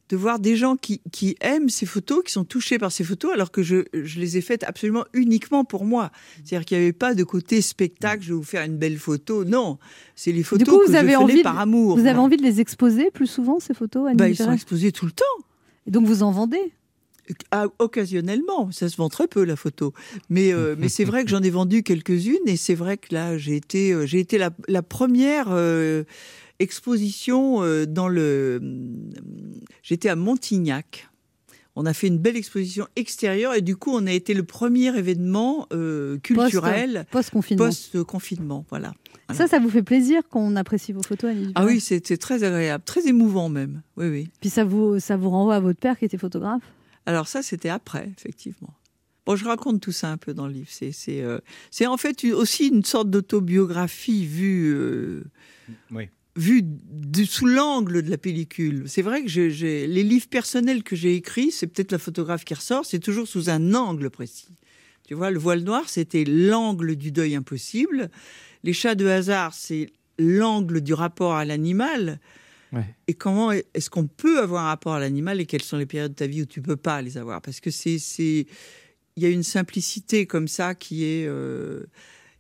de voir des gens qui, qui aiment ces photos, qui sont touchés par ces photos, alors que je, je les ai faites absolument uniquement pour moi. C'est-à-dire qu'il n'y avait pas de côté spectacle, je vais vous faire une belle photo. Non, c'est les photos Du coup, que vous je avez envie de- par amour. Vous avez envie de les exposer plus souvent, ces photos, Annie Bah, Ils sont exposés tout le temps. Et donc, vous en vendez Ah, occasionnellement, ça se vend très peu la photo, mais euh, [LAUGHS] mais c'est vrai que j'en ai vendu quelques-unes et c'est vrai que là j'ai été euh, j'ai été la, la première euh, exposition euh, dans le j'étais à Montignac. On a fait une belle exposition extérieure et du coup on a été le premier événement euh, culturel Post-confinement. post-confinement, voilà. Ça, ça vous fait plaisir qu'on apprécie vos photos, Annie Ah oui, c'est c'est très agréable, très émouvant même. Oui oui. Puis ça vous, ça vous renvoie à votre père qui était photographe? Alors ça, c'était après, effectivement. Bon, je raconte tout ça un peu dans le livre. C'est, c'est, euh, c'est en fait aussi une sorte d'autobiographie vue, euh, Oui. vue du- sous l'angle de la pellicule. C'est vrai que j'ai, j'ai- les livres personnels que j'ai écrits, c'est peut-être la photographe qui ressort, c'est toujours sous un angle précis. Tu vois, le voile noir, c'était l'angle du deuil impossible. Les chats de hasard, c'est l'angle du rapport à l'animal. Et comment est-ce qu'on peut avoir un rapport à l'animal et quelles sont les périodes de ta vie où tu peux pas les avoir? Parce que c'est, c'est, il y a une simplicité comme ça qui est. euh,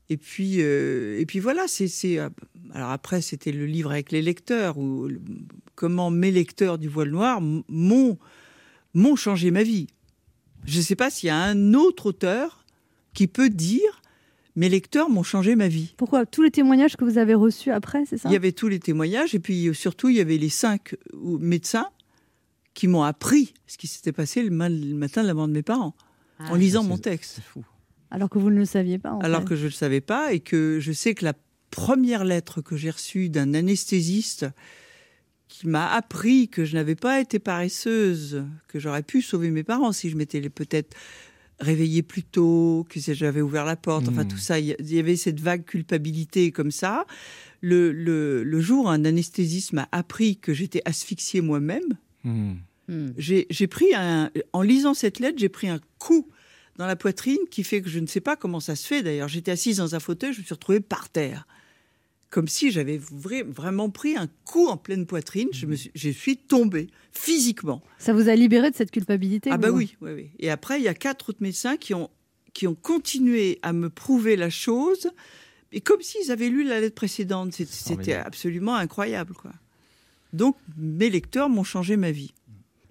et puis, euh, et puis voilà, c'est, euh, Alors après, c'était le livre avec les lecteurs ou comment mes lecteurs du voile noir m'ont m'ont changé ma vie. Je ne sais pas s'il y a un autre auteur qui peut dire mes lecteurs m'ont changé ma vie. Pourquoi Tous les témoignages que vous avez reçus après, c'est ça? Il y avait tous les témoignages et puis euh, surtout il y avait les cinq euh, médecins qui m'ont appris ce qui s'était passé le, ma- le matin de la mort de mes parents Ah, en lisant mon texte. C'est fou. Alors que vous ne le saviez pas. en Alors fait. que je ne le savais pas et que je sais que la première lettre que j'ai reçue d'un anesthésiste qui m'a appris que je n'avais pas été paresseuse, que j'aurais pu sauver mes parents si je m'étais peut-être réveillé plus tôt, que si j'avais ouvert la porte, enfin Hmm. tout ça. Il y- avait cette vague culpabilité comme ça. Le, le, le jour, un anesthésiste m'a appris que j'étais asphyxiée moi-même. Hmm. J'ai j'ai pris un, en lisant cette lettre, j'ai pris un coup dans la poitrine qui fait que je ne sais pas comment ça se fait. D'ailleurs, j'étais assise dans un fauteuil, je me suis retrouvée par terre, comme si j'avais vra- vraiment pris un coup en pleine poitrine. Je me suis, je suis tombée physiquement. Ça vous a libéré de cette culpabilité Ah bah oui, oui, oui. Et après, il y a quatre autres médecins qui ont qui ont continué à me prouver la chose, et comme s'ils avaient lu la lettre précédente. C'était absolument incroyable, quoi. Donc, mes lecteurs m'ont changé ma vie.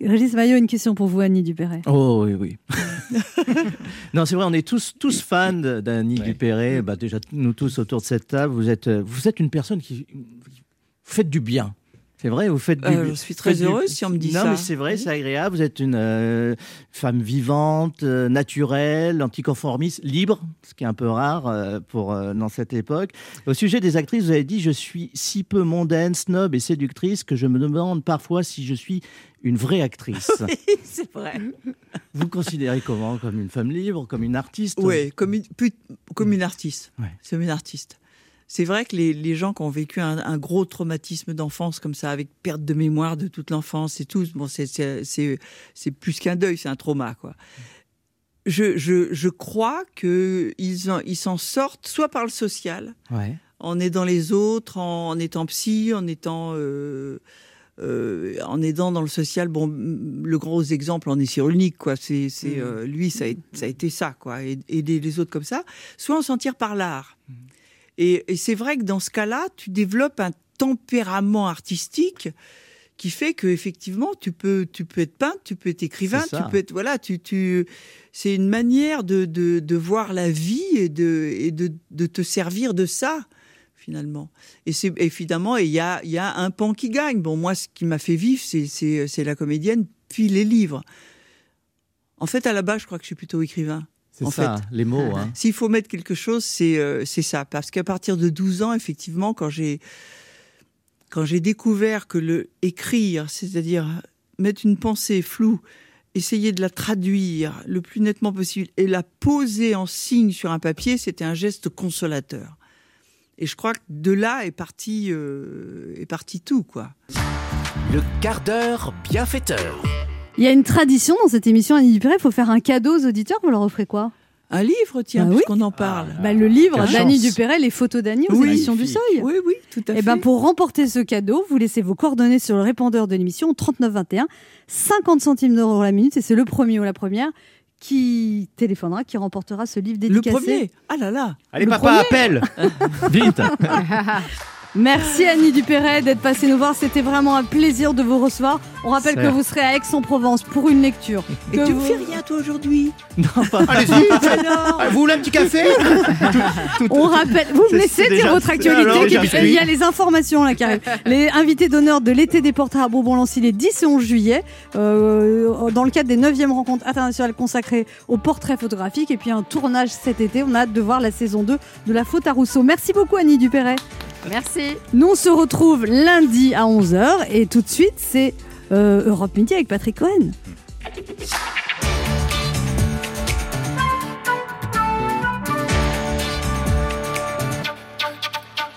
Régis Maillot, une question pour vous, Annie Dupéret. Oh oui, oui. [LAUGHS] non, c'est vrai, on est tous, tous fans d'Annie Dupéré. Bah, déjà, nous tous autour de cette table, vous êtes, vous êtes une personne qui. Vous faites du bien. C'est vrai, vous faites du Euh, je suis très du- heureuse si on me dit non, ça. mais c'est vrai, c'est agréable. Vous êtes une euh, femme vivante, euh, naturelle, anticonformiste, libre, ce qui est un peu rare pour, dans cette époque. Au sujet des actrices, vous avez dit Je suis si peu mondaine, snob et séductrice que je me demande parfois si je suis une vraie actrice. [LAUGHS] c'est vrai. Vous considérez comment? Comme une femme libre, comme une artiste? Oui, comme une, comme une artiste. Ouais. C'est une artiste. C'est vrai que les, les gens qui ont vécu un, un gros traumatisme d'enfance comme ça, avec perte de mémoire de toute l'enfance et tout, bon, c'est- plus qu'un deuil, c'est un trauma, quoi. Je, je, je crois qu'ils ils s'en sortent soit par le social, Ouais. en aidant les autres, en, en étant psy, en étant euh, euh, en aidant dans le social. Bon, le gros exemple en est Cyrulnik, quoi. C'est, c'est Mm. euh, lui, ça a, ça a été ça, quoi. aid- Aider les autres comme ça, soit en sentir par l'art. Et, et c'est vrai que dans ce cas-là, tu développes un tempérament artistique qui fait que effectivement tu peux tu peux être peintre, tu peux être écrivain, tu peux être voilà, tu tu c'est une manière de, de, de voir la vie et de et de, de te servir de ça finalement. Et c'est évidemment et il y a il y a un pan qui gagne. Bon moi ce qui m'a fait vivre c'est c'est c'est la comédienne puis les livres. En fait à la base je crois que je suis plutôt écrivain. C'est ça, fait. les mots. [LAUGHS] Hein. S'il faut mettre quelque chose, c'est euh, c'est ça. Parce qu'à partir de 12 ans, effectivement, quand j'ai quand j'ai découvert que le écrire, c'est-à-dire mettre une pensée floue, essayer de la traduire le plus nettement possible et la poser en signe sur un papier, c'était un geste consolateur. Et je crois que de là est parti, euh, est parti tout, quoi. Le quart d'heure bienfaiteur. Il y a une tradition dans cette émission, Annie Dupéret, il faut faire un cadeau aux auditeurs, vous leur offrez quoi? Un livre, tiens, Bah oui. puisqu'on en parle. Bah, Le livre d'Annie. Dupéret, les photos d'Annie aux Oui. éditions du Seuil. Oui, oui, tout à Et fait. ben pour remporter ce cadeau, vous laissez vos coordonnées sur le répondeur de l'émission 3921, 50 centimes d'euros la minute, et c'est le premier ou la première qui téléphonera, qui remportera ce livre Le dédicacé. premier Ah là là Allez, Le papa, premier appelle [LAUGHS] Vite [LAUGHS] Merci Annie Dupéret d'être passée nous voir. C'était vraiment un plaisir de vous recevoir. On rappelle que vous serez à Aix-en-Provence pour une lecture. Et Que tu me vous- fais rien, toi, aujourd'hui [LAUGHS] Non, pas Allez-y Alors Vous voulez un petit café [LAUGHS] On rappelle, vous me laissez c'est dire votre actualité. Il y a les informations là qui arrivent. Les invités d'honneur de l'été des portraits à Bourbon-Lancy les 10 et 11 juillet, euh, dans le cadre des 9e rencontres internationales consacrées aux portraits photographiques. Et puis un tournage cet été. On a hâte de voir la saison 2 de La Faute à Rousseau. Merci beaucoup Annie Dupéret. Merci. Nous, on se retrouve lundi à 11h et tout de suite, c'est euh, Europe Midi avec Patrick Cohen.